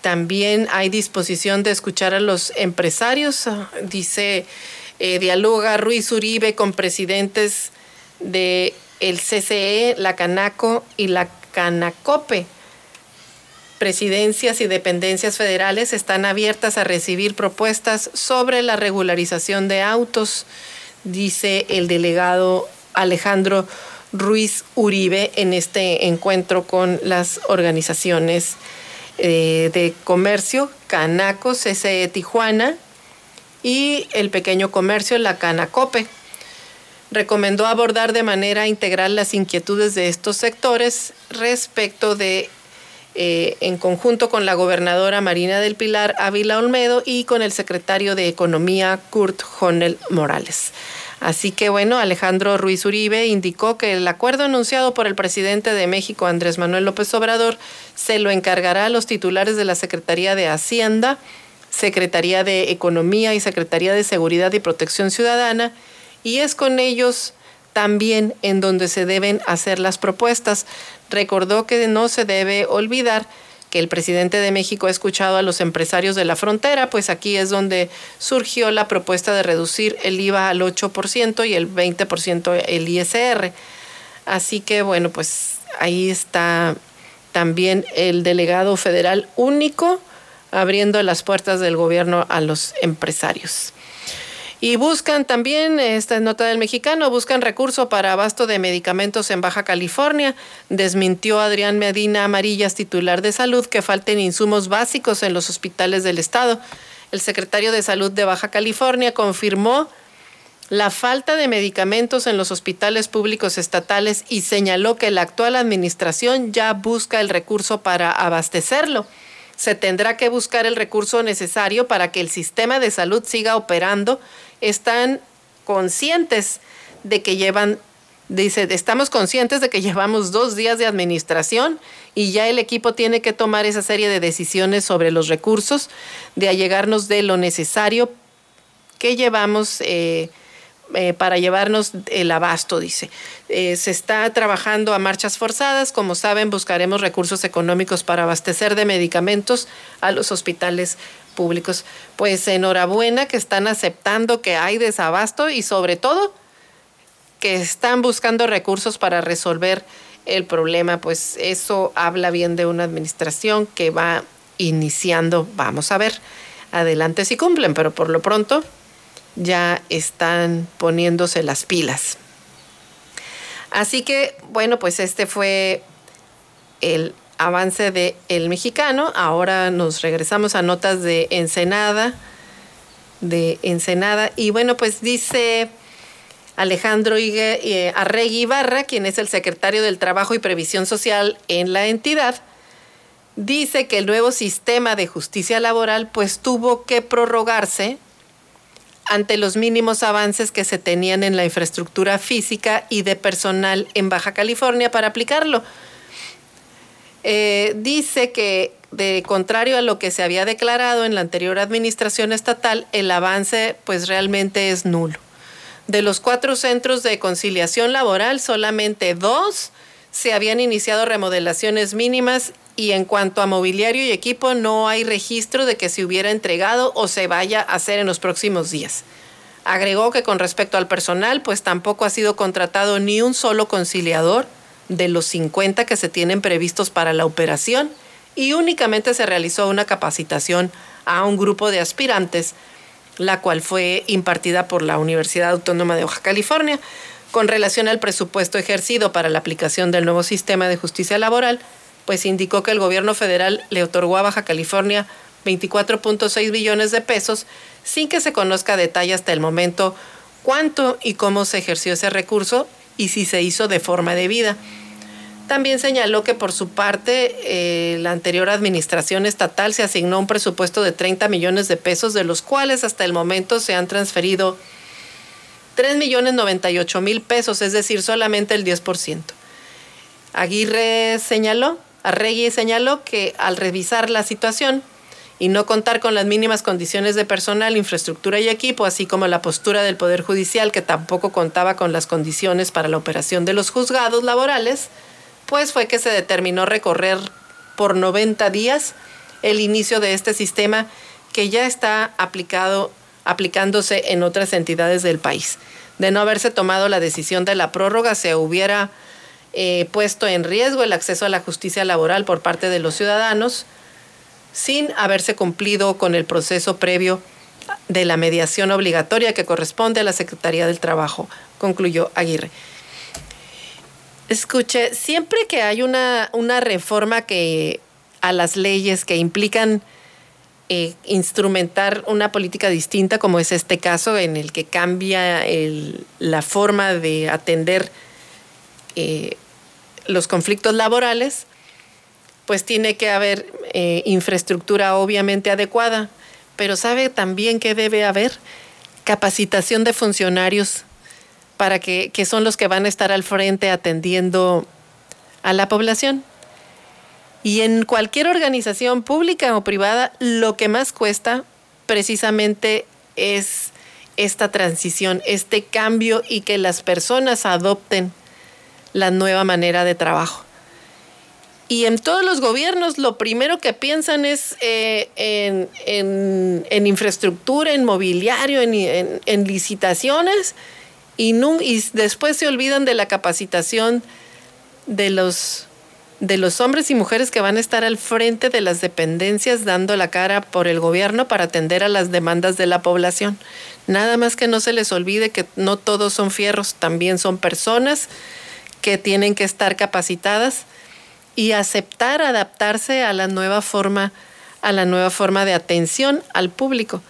También hay disposición de escuchar a los empresarios, dice, eh, dialoga Ruiz Uribe con presidentes de el CCE, la Canaco y la Canacope. Presidencias y dependencias federales están abiertas a recibir propuestas sobre la regularización de autos, dice el delegado Alejandro Ruiz Uribe en este encuentro con las organizaciones eh, de comercio, Canaco, CCE Tijuana y el pequeño comercio, la Canacope. Recomendó abordar de manera integral las inquietudes de estos sectores respecto de, eh, en conjunto con la gobernadora Marina del Pilar Ávila Olmedo y con el secretario de Economía Kurt Honel Morales. Así que bueno, Alejandro Ruiz Uribe indicó que el acuerdo anunciado por el presidente de México, Andrés Manuel López Obrador, se lo encargará a los titulares de la Secretaría de Hacienda, Secretaría de Economía y Secretaría de Seguridad y Protección Ciudadana, y es con ellos también en donde se deben hacer las propuestas. Recordó que no se debe olvidar que el presidente de México ha escuchado a los empresarios de la frontera, pues aquí es donde surgió la propuesta de reducir el IVA al 8% y el 20% el ISR. Así que bueno, pues ahí está también el delegado federal único abriendo las puertas del gobierno a los empresarios. Y buscan también, esta nota del mexicano, buscan recurso para abasto de medicamentos en Baja California. Desmintió Adrián Medina Amarillas, titular de salud, que falten insumos básicos en los hospitales del estado. El secretario de Salud de Baja California confirmó la falta de medicamentos en los hospitales públicos estatales y señaló que la actual administración ya busca el recurso para abastecerlo se tendrá que buscar el recurso necesario para que el sistema de salud siga operando están conscientes de que llevan, dice, estamos conscientes de que llevamos dos días de administración y ya el equipo tiene que tomar esa serie de decisiones sobre los recursos, de allegarnos de lo necesario que llevamos. Eh, eh, para llevarnos el abasto, dice. Eh, se está trabajando a marchas forzadas. Como saben, buscaremos recursos económicos para abastecer de medicamentos a los hospitales públicos. Pues enhorabuena que están aceptando que hay desabasto y sobre todo que están buscando recursos para resolver el problema, pues eso habla bien de una administración que va iniciando, vamos a ver, adelante si cumplen, pero por lo pronto ya están poniéndose las pilas. Así que, bueno, pues este fue el avance de El Mexicano. Ahora nos regresamos a notas de Ensenada, de Ensenada. Y bueno, pues dice Alejandro eh, Arregui Ibarra, quien es el secretario del Trabajo y Previsión Social en la entidad, dice que el nuevo sistema de justicia laboral pues tuvo que prorrogarse ante los mínimos avances que se tenían en la infraestructura física y de personal en Baja California para aplicarlo. Eh, dice que de contrario a lo que se había declarado en la anterior administración estatal, el avance pues realmente es nulo. De los cuatro centros de conciliación laboral, solamente dos se habían iniciado remodelaciones mínimas y en cuanto a mobiliario y equipo no hay registro de que se hubiera entregado o se vaya a hacer en los próximos días. Agregó que con respecto al personal, pues tampoco ha sido contratado ni un solo conciliador de los 50 que se tienen previstos para la operación y únicamente se realizó una capacitación a un grupo de aspirantes, la cual fue impartida por la Universidad Autónoma de Baja California. Con relación al presupuesto ejercido para la aplicación del nuevo sistema de justicia laboral, pues indicó que el gobierno federal le otorgó a Baja California 24.6 billones de pesos sin que se conozca detalle hasta el momento cuánto y cómo se ejerció ese recurso y si se hizo de forma debida. También señaló que por su parte eh, la anterior administración estatal se asignó un presupuesto de 30 millones de pesos, de los cuales hasta el momento se han transferido 3 millones 98 mil pesos, es decir, solamente el 10%. Aguirre señaló, Arregui señaló que al revisar la situación y no contar con las mínimas condiciones de personal, infraestructura y equipo, así como la postura del Poder Judicial, que tampoco contaba con las condiciones para la operación de los juzgados laborales, pues fue que se determinó recorrer por 90 días el inicio de este sistema que ya está aplicado, aplicándose en otras entidades del país. De no haberse tomado la decisión de la prórroga, se hubiera eh, puesto en riesgo el acceso a la justicia laboral por parte de los ciudadanos sin haberse cumplido con el proceso previo de la mediación obligatoria que corresponde a la Secretaría del Trabajo, concluyó Aguirre. Escuche, siempre que hay una, una reforma que a las leyes que implican eh, instrumentar una política distinta, como es este caso, en el que cambia la forma de atender eh, los conflictos laborales, pues tiene que haber eh, infraestructura obviamente adecuada, pero sabe también que debe haber capacitación de funcionarios para que, que son los que van a estar al frente atendiendo a la población. Y en cualquier organización pública o privada, lo que más cuesta precisamente es esta transición, este cambio y que las personas adopten la nueva manera de trabajo. Y en todos los gobiernos lo primero que piensan es eh, en, infraestructura, en mobiliario, en, licitaciones y, y después se olvidan de la capacitación de los de los hombres y mujeres que van a estar al frente de las dependencias dando la cara por el gobierno para atender a las demandas de la población. Nada más que no se les olvide que no todos son fierros, también son personas que tienen que estar capacitadas y aceptar adaptarse a la nueva forma a la nueva forma de atención al público,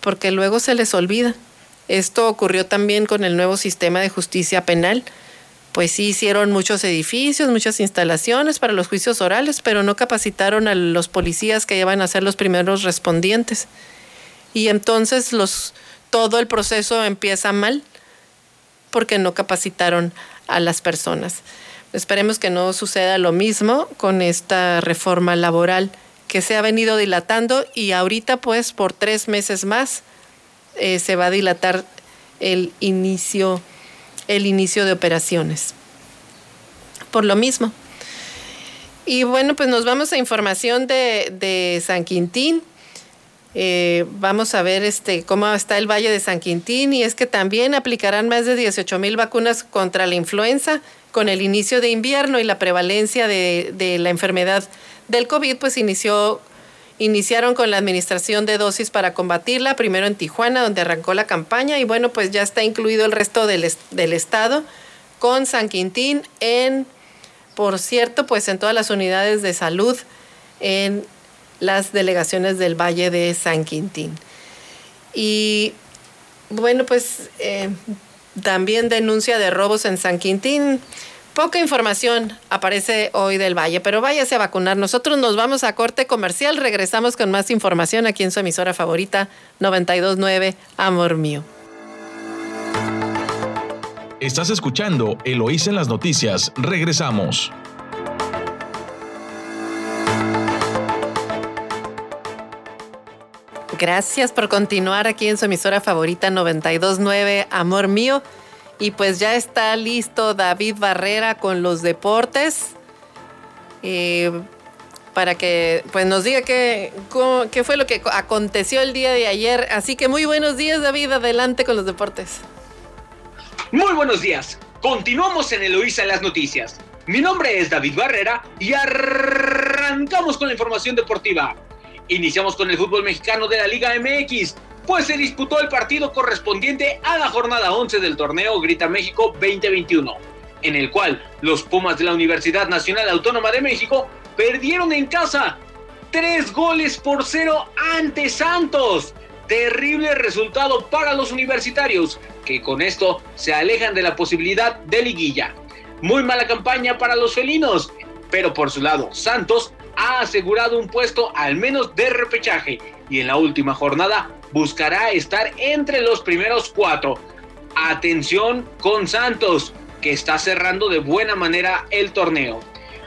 porque luego se les olvida. Esto ocurrió también con el nuevo sistema de justicia penal pues sí hicieron muchos edificios, muchas instalaciones para los juicios orales, pero no capacitaron a los policías que iban a ser los primeros respondientes. Y entonces los, todo el proceso empieza mal porque no capacitaron a las personas. Esperemos que no suceda lo mismo con esta reforma laboral que se ha venido dilatando y ahorita pues por tres meses más eh, se va a dilatar el inicio el inicio de operaciones. Por lo mismo. Y bueno, pues nos vamos a información de, San Quintín. Eh, vamos a ver este, cómo está el Valle de San Quintín y es que también aplicarán más de 18 mil vacunas contra la influenza con el inicio de invierno y la prevalencia de, la enfermedad del COVID, pues inició Iniciaron con la administración de dosis para combatirla, primero en Tijuana, donde arrancó la campaña, y bueno, pues ya está incluido el resto del, del estado, con San Quintín en, por cierto, pues en todas las unidades de salud, en las delegaciones del Valle de San Quintín. Y bueno, pues eh, también denuncia de robos en San Quintín. Poca información aparece hoy del Valle, pero váyase a vacunar. Nosotros nos vamos a corte comercial, regresamos con más información aquí en su emisora favorita 929 Amor Mío.
Estás escuchando Eloís en las noticias. Regresamos.
Gracias por continuar aquí en su emisora favorita 929 Amor Mío. Y pues ya está listo David Barrera con los deportes. Eh, para que pues nos diga qué, qué fue lo que aconteció el día de ayer. Así que muy buenos días David, adelante con los deportes.
Muy buenos días. Continuamos en Eloísa en las noticias. Mi nombre es David Barrera y arrancamos con la información deportiva. Iniciamos con el fútbol mexicano de la Liga MX, pues se disputó el partido correspondiente a la jornada 11 del torneo Grita México 2021, en el cual los Pumas de la Universidad Nacional Autónoma de México perdieron en casa tres goles por cero ante Santos. Terrible resultado para los universitarios, que con esto se alejan de la posibilidad de liguilla. Muy mala campaña para los felinos, pero por su lado, Santos ha asegurado un puesto al menos de repechaje y en la última jornada buscará estar entre los primeros cuatro. Atención con Santos, que está cerrando de buena manera el torneo.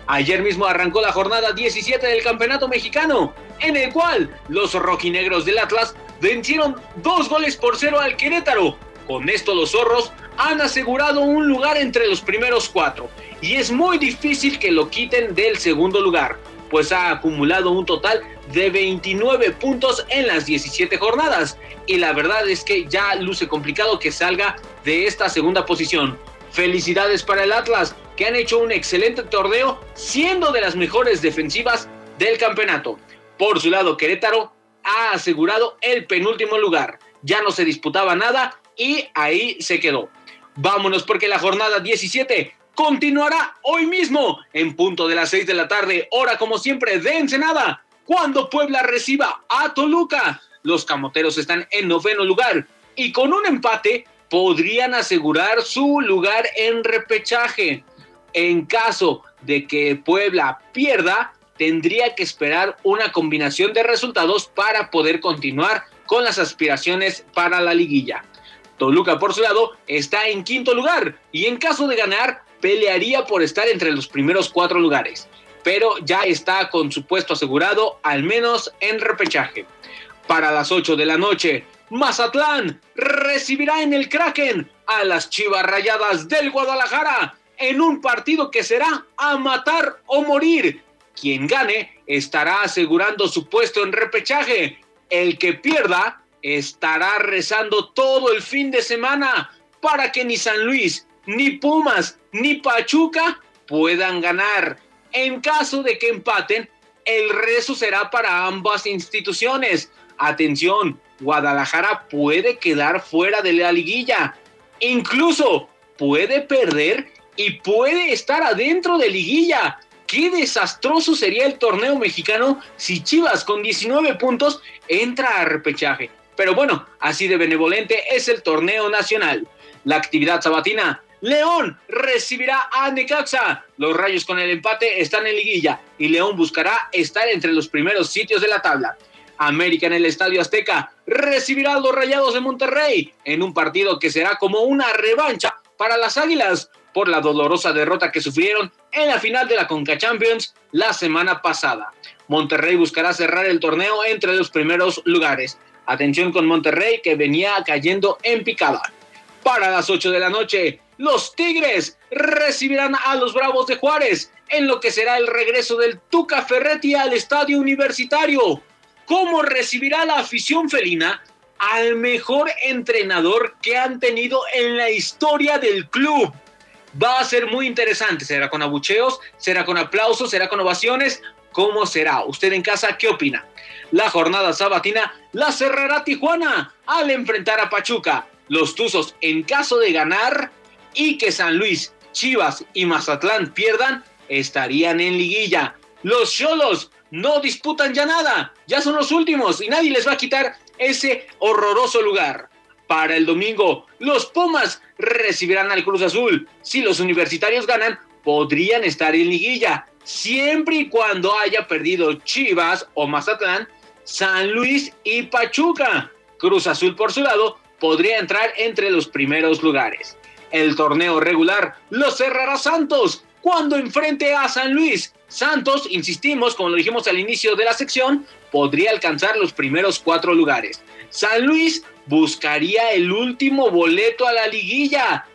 Ayer mismo arrancó la jornada 17 del Campeonato Mexicano, en el cual los rojinegros del Atlas vencieron dos goles por cero al Querétaro. Con esto los zorros han asegurado un lugar entre los primeros cuatro y es muy difícil que lo quiten del segundo lugar, pues ha acumulado un total de 29 puntos en las 17 jornadas y la verdad es que ya luce complicado que salga de esta segunda posición. Felicidades para el Atlas, que han hecho un excelente torneo, siendo de las mejores defensivas del campeonato. Por su lado, Querétaro ha asegurado el penúltimo lugar. Ya no se disputaba nada y ahí se quedó. Vámonos porque la jornada 17 continuará hoy mismo en punto de las 6 de la tarde, hora como siempre de Ensenada, cuando Puebla reciba a Toluca. Los camoteros están en noveno lugar y con un empate podrían asegurar su lugar en repechaje. En caso de que Puebla pierda, tendría que esperar una combinación de resultados para poder continuar con las aspiraciones para la liguilla. Toluca, por su lado, está en quinto lugar y en caso de ganar, pelearía por estar entre los primeros cuatro lugares, pero ya está con su puesto asegurado, al menos en repechaje. Para las 8 de la noche, Mazatlán recibirá en el Kraken a las Chivas Rayadas del Guadalajara en un partido que será a matar o morir. Quien gane estará asegurando su puesto en repechaje. El que pierda estará rezando todo el fin de semana para que ni San Luis, ni Pumas, ni Pachuca puedan ganar. En caso de que empaten, el rezo será para ambas instituciones. Atención, Guadalajara puede quedar fuera de la liguilla. Incluso puede perder y puede estar adentro de liguilla. Qué desastroso sería el torneo mexicano si Chivas con 19 puntos entra a repechaje. Pero bueno, así de benevolente es el torneo nacional. La actividad sabatina. León recibirá a Necaxa. Los Rayos con el empate están en liguilla y León buscará estar entre los primeros sitios de la tabla. América en el Estadio Azteca recibirá a los Rayados de Monterrey en un partido que será como una revancha para las Águilas por la dolorosa derrota que sufrieron en la final de la Conca Champions la semana pasada. Monterrey buscará cerrar el torneo entre los primeros lugares. Atención con Monterrey que venía cayendo en picada. Para las 8 de la noche, los Tigres recibirán a los Bravos de Juárez en lo que será el regreso del Tuca Ferretti al estadio universitario cómo recibirá la afición felina al mejor entrenador que han tenido en la historia del club. Va a ser muy interesante. ¿Será con abucheos? ¿Será con aplausos? ¿Será con ovaciones? ¿Cómo será? ¿Usted en casa qué opina? La jornada sabatina la cerrará Tijuana al enfrentar a Pachuca. Los Tuzos, en caso de ganar y que San Luis, Chivas y Mazatlán pierdan, estarían en liguilla. Los Cholos no disputan ya nada, ya son los últimos y nadie les va a quitar ese horroroso lugar. Para el domingo, los Pumas recibirán al Cruz Azul. Si los universitarios ganan, podrían estar en liguilla, siempre y cuando haya perdido Chivas o Mazatlán, San Luis y Pachuca. Cruz Azul, por su lado, podría entrar entre los primeros lugares. El torneo regular lo cerrará Santos cuando enfrente a San Luis Santos, insistimos, como lo dijimos al inicio de la sección, podría alcanzar los primeros cuatro lugares. San Luis buscaría el último boleto a la liguilla.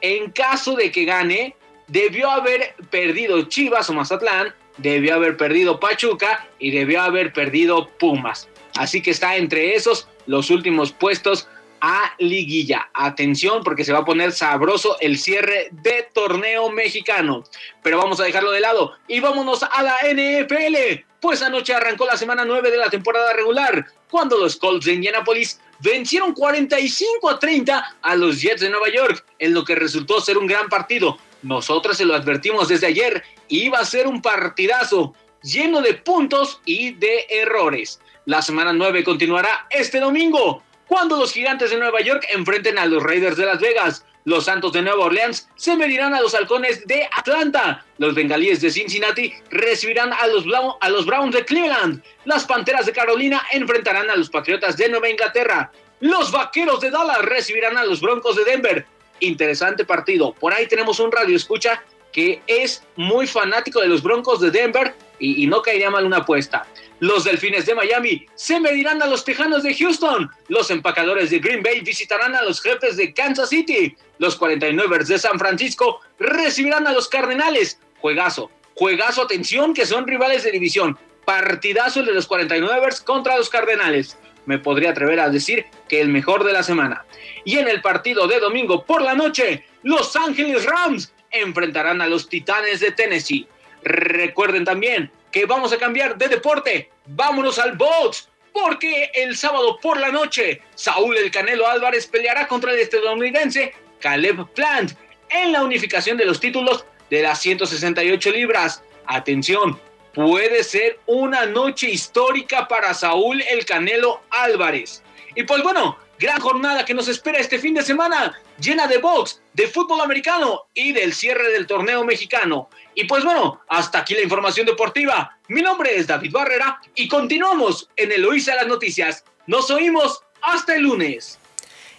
En caso de que gane, debió haber perdido Chivas o Mazatlán, debió haber perdido Pachuca y debió haber perdido Pumas. Así que está entre esos los últimos puestos a liguilla. Atención porque se va a poner sabroso el cierre de torneo mexicano. Pero vamos a dejarlo de lado y vámonos a la NFL. Pues anoche arrancó la semana 9 de la temporada regular, cuando los Colts de Indianapolis vencieron 45 a 30 a los Jets de Nueva York, en lo que resultó ser un gran partido. Nosotros se lo advertimos desde ayer, iba a ser un partidazo lleno de puntos y de errores. La semana 9 continuará este domingo cuando los gigantes de Nueva York enfrenten a los Raiders de Las Vegas. Los Santos de Nueva Orleans se medirán a los halcones de Atlanta. Los bengalíes de Cincinnati recibirán a los, a los Browns de Cleveland. Las Panteras de Carolina enfrentarán a los Patriotas de Nueva Inglaterra. Los Vaqueros de Dallas recibirán a los Broncos de Denver. interesante partido. Por ahí tenemos un radio escucha que es muy fanático de los Broncos de Denver y, y no caería mal una apuesta. Los Delfines de Miami se medirán a los Tejanos de Houston. Los empacadores de Green Bay visitarán a los jefes de Kansas City. Los 49ers de San Francisco recibirán a los Cardenales. Juegazo, juegazo, atención, que son rivales de división. Partidazo el de los 49ers contra los Cardenales. Me podría atrever a decir que el mejor de la semana. Y en el partido de domingo por la noche, Los Ángeles Rams enfrentarán a los Titanes de Tennessee. Recuerden también que vamos a cambiar de deporte. Vámonos al box. Porque el sábado por la noche, Saúl El Canelo Álvarez peleará contra el estadounidense Caleb Plant en la unificación de los títulos de las 168 libras. Atención, puede ser una noche histórica para Saúl El Canelo Álvarez. Y pues bueno, gran jornada que nos espera este fin de semana, llena de box, de fútbol americano y del cierre del torneo mexicano. Y pues bueno, hasta aquí la información deportiva. Mi nombre es David Barrera y continuamos en Eloísa las Noticias. Nos oímos hasta el lunes.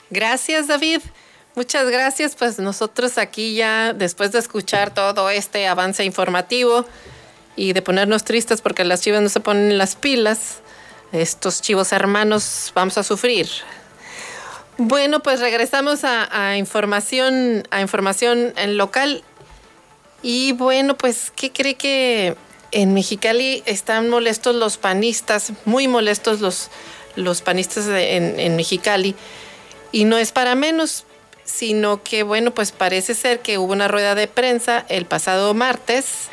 Gracias, David. Muchas gracias. Pues nosotros aquí ya, después de escuchar todo este avance informativo y de ponernos tristes porque las chivas no se ponen las pilas, estos chivos hermanos vamos a sufrir. Bueno, pues regresamos a, a información, a información en local. Y bueno, pues, ¿qué cree que en Mexicali están molestos los panistas, muy molestos los, los panistas en, en Mexicali? Y no es para menos, sino que, bueno, pues parece ser que hubo una rueda de prensa el pasado martes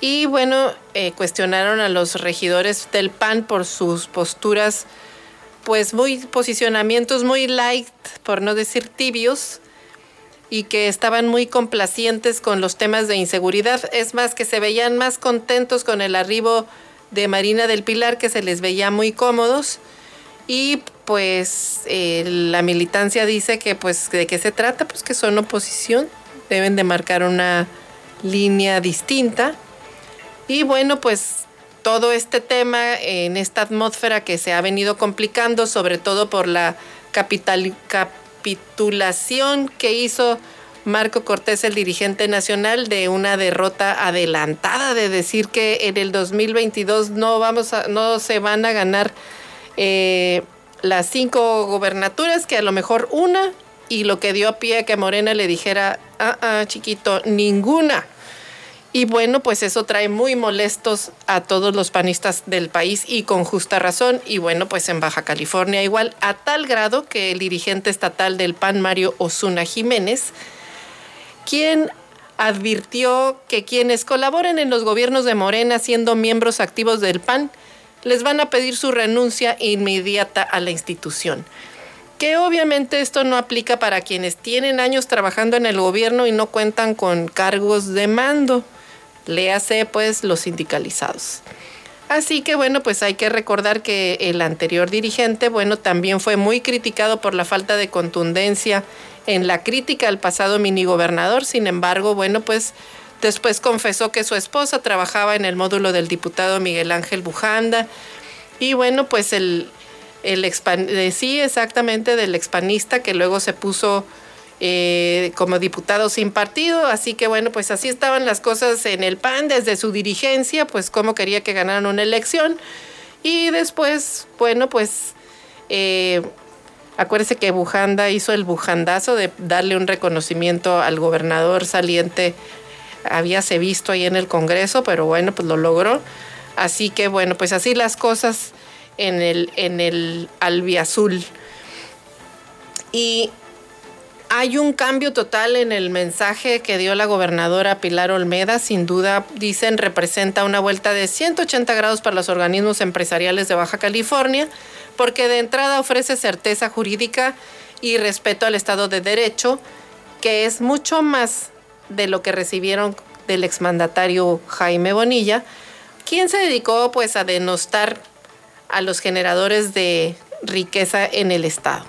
y, bueno, eh, cuestionaron a los regidores del PAN por sus posturas, pues muy posicionamientos muy light, por no decir tibios, y que estaban muy complacientes con los temas de inseguridad. Es más, que se veían más contentos con el arribo de Marina del Pilar, que se les veía muy cómodos. Y pues eh, la militancia dice que pues de qué se trata, pues que son oposición, deben de marcar una línea distinta. Y bueno, pues todo este tema en esta atmósfera que se ha venido complicando, sobre todo por la capital, capitulación que hizo Marco Cortés, el dirigente nacional, de una derrota adelantada, de decir que en el 2022 no, vamos a, no se van a ganar eh, las cinco gobernaturas, que a lo mejor una, y lo que dio a pie a que Morena le dijera, ah, ah, chiquito, ninguna. Y bueno, pues eso trae muy molestos a todos los panistas del país y con justa razón. Y bueno, pues en Baja California igual, a tal grado que el dirigente estatal del PAN, Mario Osuna Jiménez, quien advirtió que quienes colaboren en los gobiernos de Morena siendo miembros activos del PAN, les van a pedir su renuncia inmediata a la institución. Que obviamente esto no aplica para quienes tienen años trabajando en el gobierno y no cuentan con cargos de mando. Léase pues los sindicalizados. Así que bueno, pues hay que recordar que el anterior dirigente, bueno, también fue muy criticado por la falta de contundencia en la crítica al pasado minigobernador. Sin embargo, bueno, pues después confesó que su esposa trabajaba en el módulo del diputado Miguel Ángel Bujanda. Y bueno, pues el, el expan sí, exactamente, del expanista que luego se puso eh, como diputado sin partido, así que bueno, pues así estaban las cosas en el PAN desde su dirigencia, pues cómo quería que ganaran una elección. Y después, bueno, pues eh, acuérdese que Bujanda hizo el bujandazo de darle un reconocimiento al gobernador saliente, habíase visto ahí en el Congreso, pero bueno, pues lo logró, así que bueno, pues así las cosas en el, en el albiazul. Y hay un cambio total en el mensaje que dio la gobernadora Pilar Olmeda. Sin duda, dicen, representa una vuelta de 180 grados para los organismos empresariales de Baja California, porque de entrada ofrece certeza jurídica y respeto al Estado de Derecho, que es mucho más de lo que recibieron del exmandatario Jaime Bonilla, quien se dedicó pues a denostar a los generadores de riqueza en el Estado.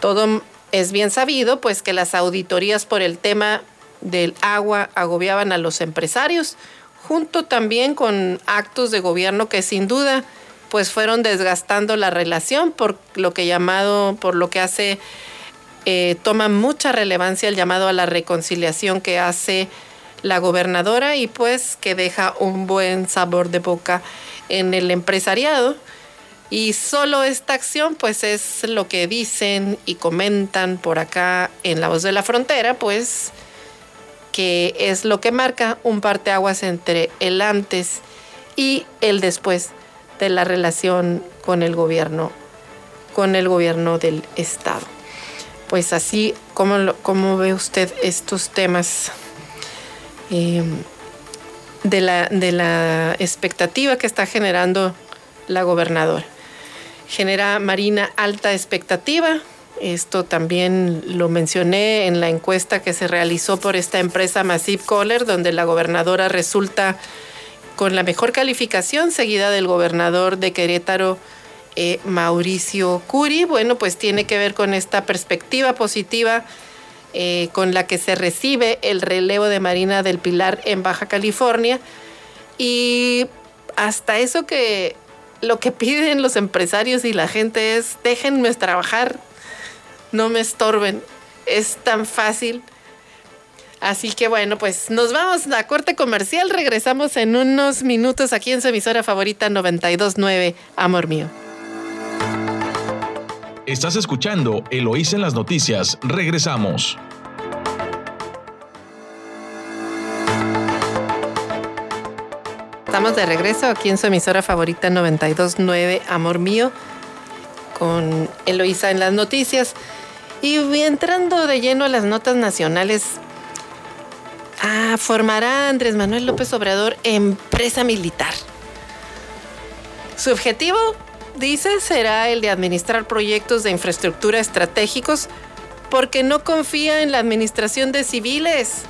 Todo es bien sabido pues que las auditorías por el tema del agua agobiaban a los empresarios, junto también con actos de gobierno que sin duda pues fueron desgastando la relación por lo que llamado por lo que hace eh, toma mucha relevancia el llamado a la reconciliación que hace la gobernadora y pues que deja un buen sabor de boca en el empresariado. Y solo esta acción pues es lo que dicen y comentan por acá en La Voz de la Frontera, pues que es lo que marca un parteaguas entre el antes y el después de la relación con el gobierno, con el gobierno del Estado. Pues así, ¿cómo, ve usted estos temas eh, de, la, de la expectativa que está generando la gobernadora? Genera Marina alta expectativa, esto también lo mencioné en la encuesta que se realizó por esta empresa Massive Caller, donde la gobernadora resulta con la mejor calificación, seguida del gobernador de Querétaro, eh, Mauricio Curi. Bueno, pues tiene que ver con esta perspectiva positiva eh, con la que se recibe el relevo de Marina del Pilar en Baja California. Y hasta eso que lo que piden los empresarios y la gente es déjenme trabajar, no me estorben. Es tan fácil. Así que bueno, pues nos vamos a corte comercial. Regresamos en unos minutos aquí en su emisora favorita 929, Amor Mío.
Estás escuchando Eloís en las noticias. Regresamos.
Estamos de regreso aquí en su emisora favorita 929, Amor Mío, con Eloísa en las noticias. Y entrando de lleno a las notas nacionales, ah, formará Andrés Manuel López Obrador empresa militar. Su objetivo, dice, será el de administrar proyectos de infraestructura estratégicos porque no confía en la administración de civiles.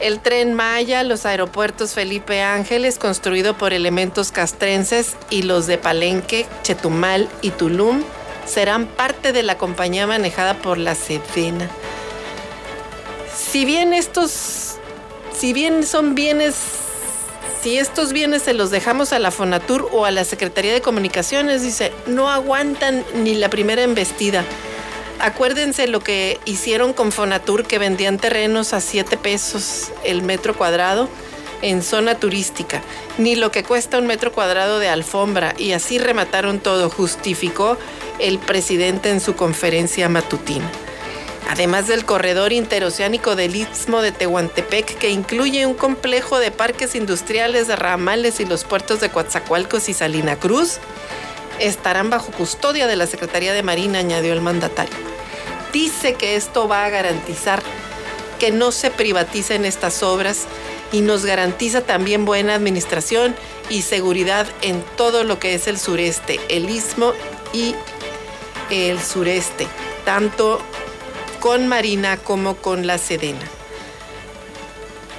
El tren Maya, los aeropuertos Felipe Ángeles, construido por elementos castrenses, y los de Palenque, Chetumal y Tulum, serán parte de la compañía manejada por la Sedena. Si bien estos, si bien son bienes, si estos bienes se los dejamos a la Fonatur o a la Secretaría de Comunicaciones, dice, no aguantan ni la primera embestida. Acuérdense lo que hicieron con Fonatur, que vendían terrenos a 7 pesos el metro cuadrado en zona turística, ni lo que cuesta un metro cuadrado de alfombra, y así remataron todo, justificó el presidente en su conferencia matutina. Además del corredor interoceánico del Istmo de Tehuantepec, que incluye un complejo de parques industriales, de ramales y los puertos de Coatzacoalcos y Salina Cruz, estarán bajo custodia de la Secretaría de Marina, añadió el mandatario. Dice que esto va a garantizar que no se privaticen estas obras y nos garantiza también buena administración y seguridad en todo lo que es el sureste, el istmo y el sureste, tanto con Marina como con la Sedena.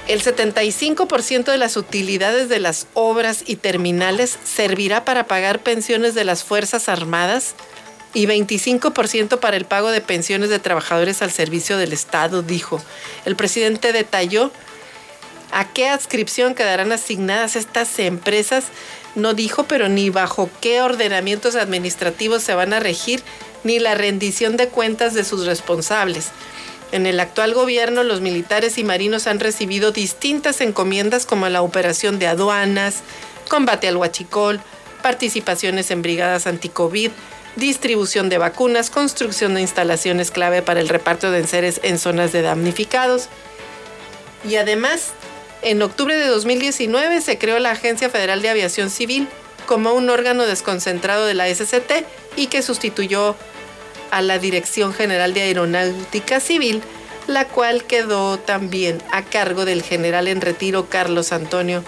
El 75% de las utilidades de las obras y terminales servirá para pagar pensiones de las Fuerzas Armadas y 25% para el pago de pensiones de trabajadores al servicio del Estado, dijo. El presidente detalló a qué adscripción quedarán asignadas estas empresas no dijo, pero ni bajo qué ordenamientos administrativos se van a regir, ni la rendición de cuentas de sus responsables. En el actual gobierno, los militares y marinos han recibido distintas encomiendas como la operación de aduanas, combate al huachicol, participaciones en brigadas anti-COVID, distribución de vacunas, construcción de instalaciones clave para el reparto de enseres en zonas de damnificados. Y además, en octubre de 2019 se creó la Agencia Federal de Aviación Civil como un órgano desconcentrado de la SCT y que sustituyó a la Dirección General de Aeronáutica Civil, la cual quedó también a cargo del general en retiro Carlos Antonio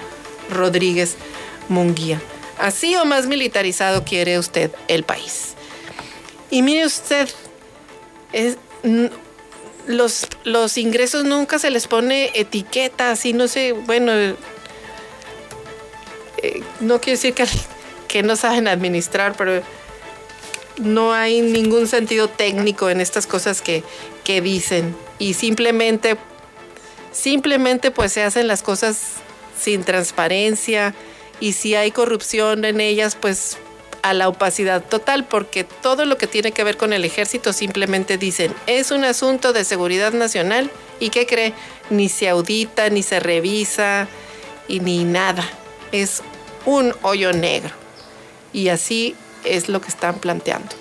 Rodríguez Munguía. Así o más militarizado quiere usted el país. Y mire usted, los, los ingresos nunca se les pone etiqueta, así no sé, bueno, eh, no quiero decir que, que no saben administrar, pero no hay ningún sentido técnico en estas cosas que, que dicen. Y simplemente, simplemente pues se hacen las cosas sin transparencia y si hay corrupción en ellas, pues a la opacidad total, porque todo lo que tiene que ver con el ejército simplemente dicen, es un asunto de seguridad nacional y ¿qué cree? Ni se audita, ni se revisa y ni nada. Es un hoyo negro. Y así es lo que están planteando.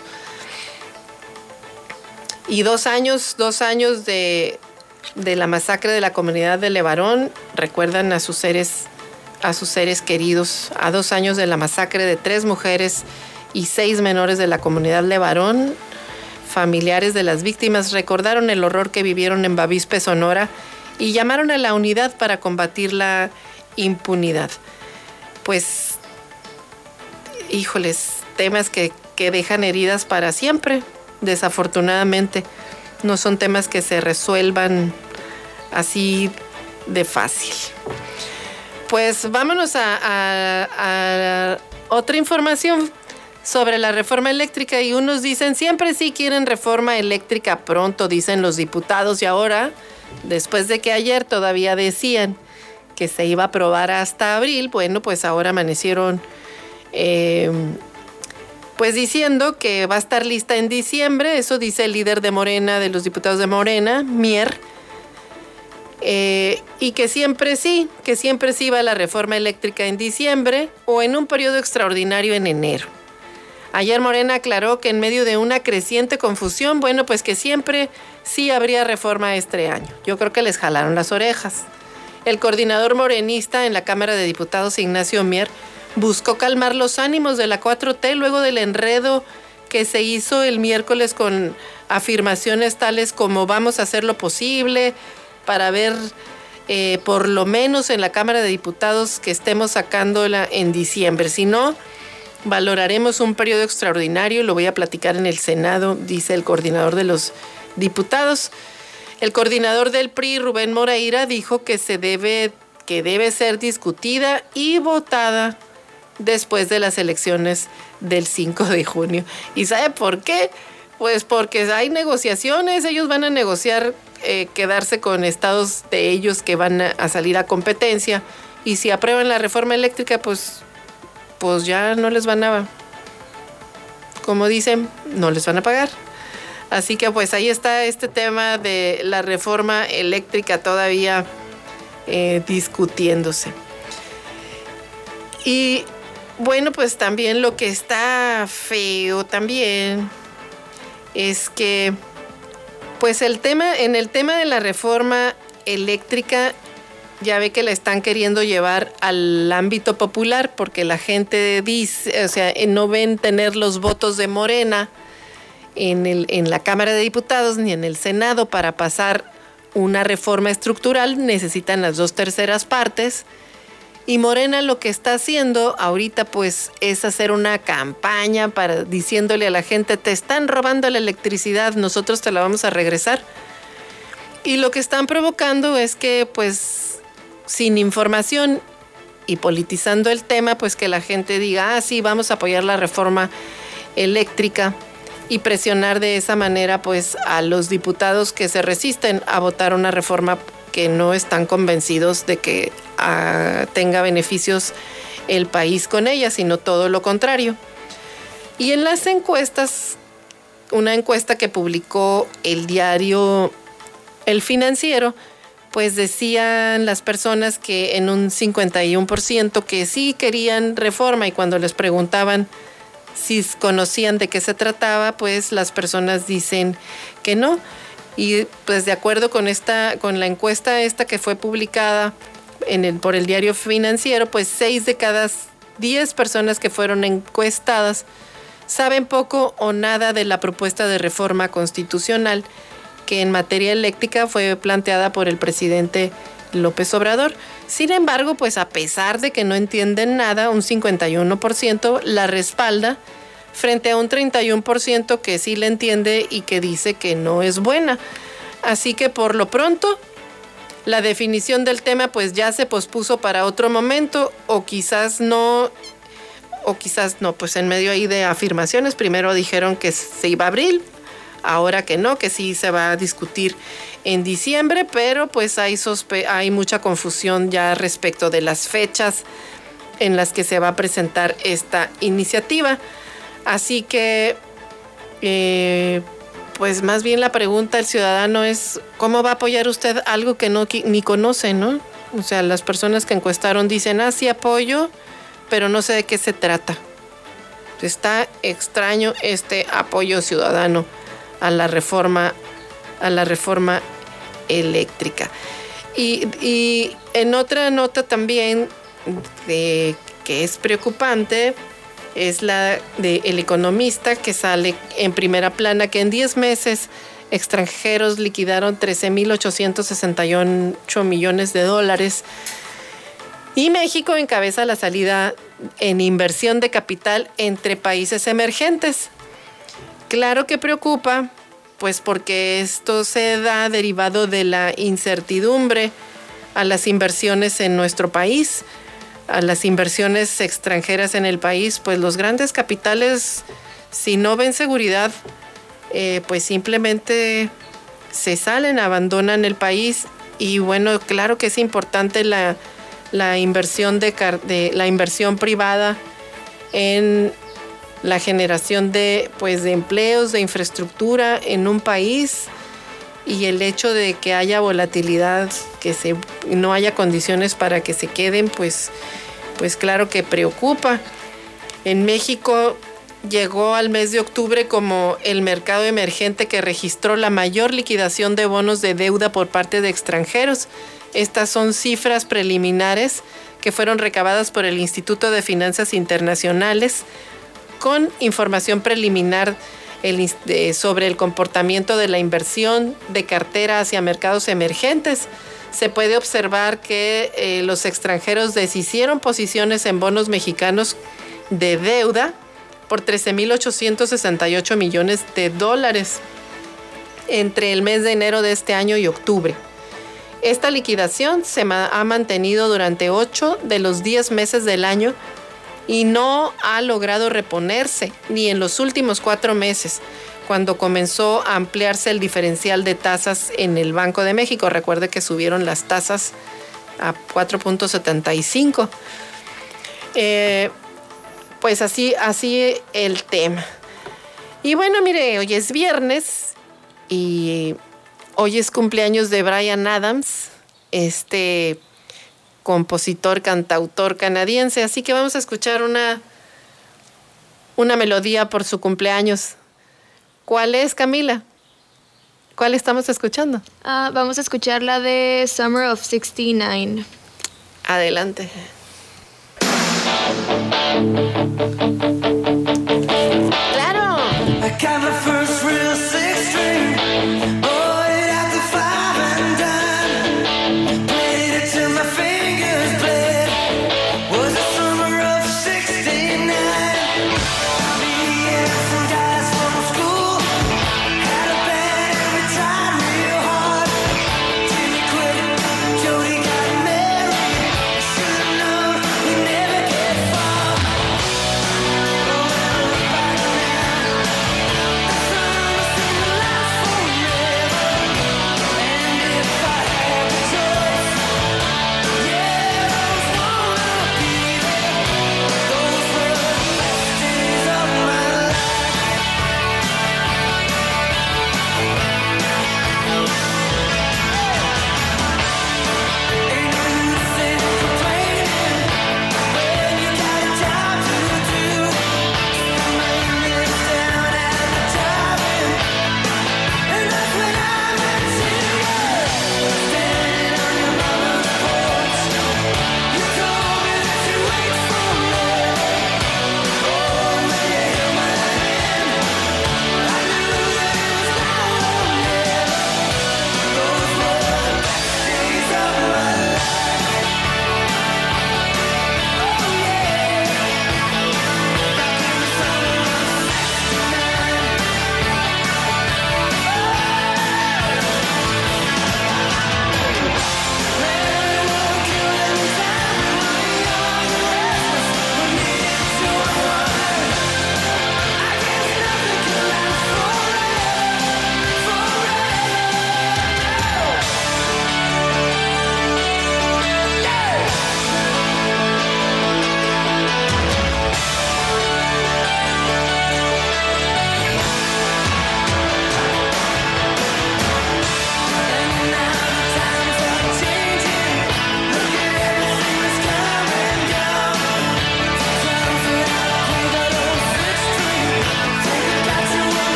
Y dos años, dos años de, de la masacre de la comunidad de Levarón recuerdan a sus seres a sus seres queridos a dos años de la masacre de tres mujeres y seis menores de la comunidad Levarón. Familiares de las víctimas recordaron el horror que vivieron en Bavispe, Sonora, y llamaron a la unidad para combatir la impunidad. Pues, híjoles, temas que, que dejan heridas para siempre, desafortunadamente. No son temas que se resuelvan así de fácil. Pues vámonos a, otra información sobre la reforma eléctrica. Y unos dicen siempre sí quieren reforma eléctrica pronto, dicen los diputados. Y ahora, después de que ayer todavía decían que se iba a aprobar hasta abril, bueno, pues ahora amanecieron eh, pues diciendo que va a estar lista en diciembre, eso dice el líder de Morena, de los diputados de Morena, Mier, eh, y que siempre sí, que siempre sí va la reforma eléctrica en diciembre o en un periodo extraordinario en enero. Ayer Morena aclaró que en medio de una creciente confusión, bueno, pues que siempre sí habría reforma este año. Yo creo que les jalaron las orejas. El coordinador morenista en la Cámara de Diputados, Ignacio Mier, buscó calmar los ánimos de la 4T luego del enredo que se hizo el miércoles con afirmaciones tales como vamos a hacer lo posible, para ver eh, por lo menos en la Cámara de Diputados que estemos sacándola en diciembre. Si no, valoraremos un periodo extraordinario, lo voy a platicar en el Senado, dice el coordinador de los diputados. El coordinador del PRI, Rubén Moreira, dijo que se debe, que debe ser discutida y votada después de las elecciones del 5 de junio. ¿Y sabe por qué? Pues porque hay negociaciones, ellos van a negociar eh, quedarse con estados de ellos que van a, salir a competencia y si aprueban la reforma eléctrica, pues, pues ya no les van a, como dicen, no les van a pagar. Así que pues ahí está este tema de la reforma eléctrica todavía eh, discutiéndose. Y bueno, pues también lo que está feo también es que pues el tema, en el tema de la reforma eléctrica, ya ve que la están queriendo llevar al ámbito popular porque la gente dice, o sea, no ven tener los votos de Morena en, el, en la Cámara de Diputados ni en el Senado para pasar una reforma estructural, necesitan las dos terceras partes y Morena lo que está haciendo ahorita pues es hacer una campaña para diciéndole a la gente, te están robando la electricidad, nosotros te la vamos a regresar. Y lo que están provocando es que pues sin información y politizando el tema, pues que la gente diga, ah, sí, vamos a apoyar la reforma eléctrica y presionar de esa manera pues a los diputados que se resisten a votar una reforma que no están convencidos de que tenga beneficios el país con ella, sino todo lo contrario. Y en las encuestas, una encuesta que publicó el diario El Financiero, pues decían las personas que en un 51% que sí querían reforma y cuando les preguntaban si conocían de qué se trataba, pues las personas dicen que no. Y pues de acuerdo con esta, con la encuesta esta que fue publicada en el, por el diario financiero, pues seis de cada diez personas que fueron encuestadas saben poco o nada de la propuesta de reforma constitucional que en materia eléctrica fue planteada por el presidente López Obrador. Sin embargo, pues a pesar de que no entienden nada, un 51% la respalda frente a un 31% que sí le entiende y que dice que no es buena. Así que por lo pronto, la definición del tema pues ya se pospuso para otro momento o quizás no, o quizás no, pues en medio ahí de afirmaciones, primero dijeron que se iba a abril, ahora que no, que sí se va a discutir en diciembre, pero pues hay, hay mucha confusión ya respecto de las fechas en las que se va a presentar esta iniciativa. Así que, eh, pues más bien la pregunta del ciudadano es, ¿cómo va a apoyar usted algo que no ni conoce, no? O sea, las personas que encuestaron dicen, ah, sí apoyo, pero no sé de qué se trata. Está extraño este apoyo ciudadano a la reforma, a la reforma eléctrica. Y, en otra nota también que es preocupante es la del El Economista que sale en primera plana que en 10 meses extranjeros liquidaron 13.868 millones de dólares y México encabeza la salida en inversión de capital entre países emergentes. Claro que preocupa, pues porque esto se da derivado de la incertidumbre a las inversiones en nuestro país, a las inversiones extranjeras en el país, pues los grandes capitales, si no ven seguridad, eh, pues simplemente se salen, abandonan el país. Y bueno, claro que es importante la la inversión, de, la inversión privada en la generación de, pues, de empleos, de infraestructura en un país y el hecho de que haya volatilidad, que se, no haya condiciones para que se queden, pues, pues claro que preocupa. En México llegó al mes de octubre como el mercado emergente que registró la mayor liquidación de bonos de deuda por parte de extranjeros estas son cifras preliminares que fueron recabadas por el Instituto de Finanzas Internacionales con información preliminar sobre el comportamiento de la inversión de cartera hacia mercados emergentes. Se puede observar que eh, los extranjeros deshicieron posiciones en bonos mexicanos de deuda por 13.868 millones de dólares entre el mes de enero de este año y octubre. Esta liquidación se ha mantenido durante 8 de los 10 meses del año y no ha logrado reponerse ni en los últimos cuatro meses, cuando comenzó a ampliarse el diferencial de tasas en el Banco de México. Recuerde que subieron las tasas a 4.75. Eh, pues así, así el tema. Y bueno, mire, hoy es viernes y Hoy es cumpleaños de Brian Adams, este compositor, cantautor canadiense. Así que vamos a escuchar una, una melodía por su cumpleaños. ¿Cuál es, Camila? ¿Cuál estamos escuchando?
Ah, vamos a escuchar la de Summer of 69.
Adelante. ¡Claro!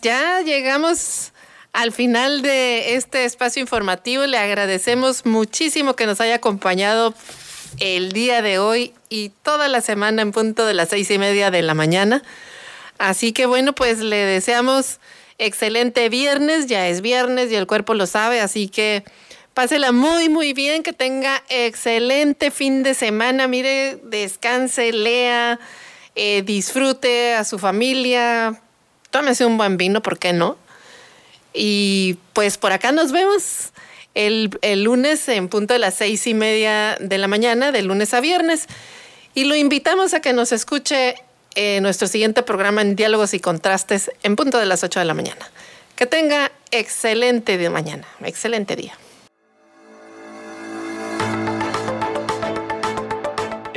Ya llegamos al final de este espacio informativo. Le agradecemos muchísimo que nos haya acompañado el día de hoy y toda la semana en punto de las seis y media de la mañana. Así que bueno, pues le deseamos excelente viernes, ya es viernes y el cuerpo lo sabe, así que pásela muy, muy bien, que tenga excelente fin de semana, mire, descanse, lea, eh, disfrute a su familia, tómese un buen vino, ¿por qué no? Y pues por acá nos vemos el, lunes en punto de las seis y media de la mañana, de lunes a viernes. Y lo invitamos a que nos escuche en nuestro siguiente programa en Diálogos y Contrastes en punto de las 8 de la mañana. Que tenga excelente de mañana, excelente día.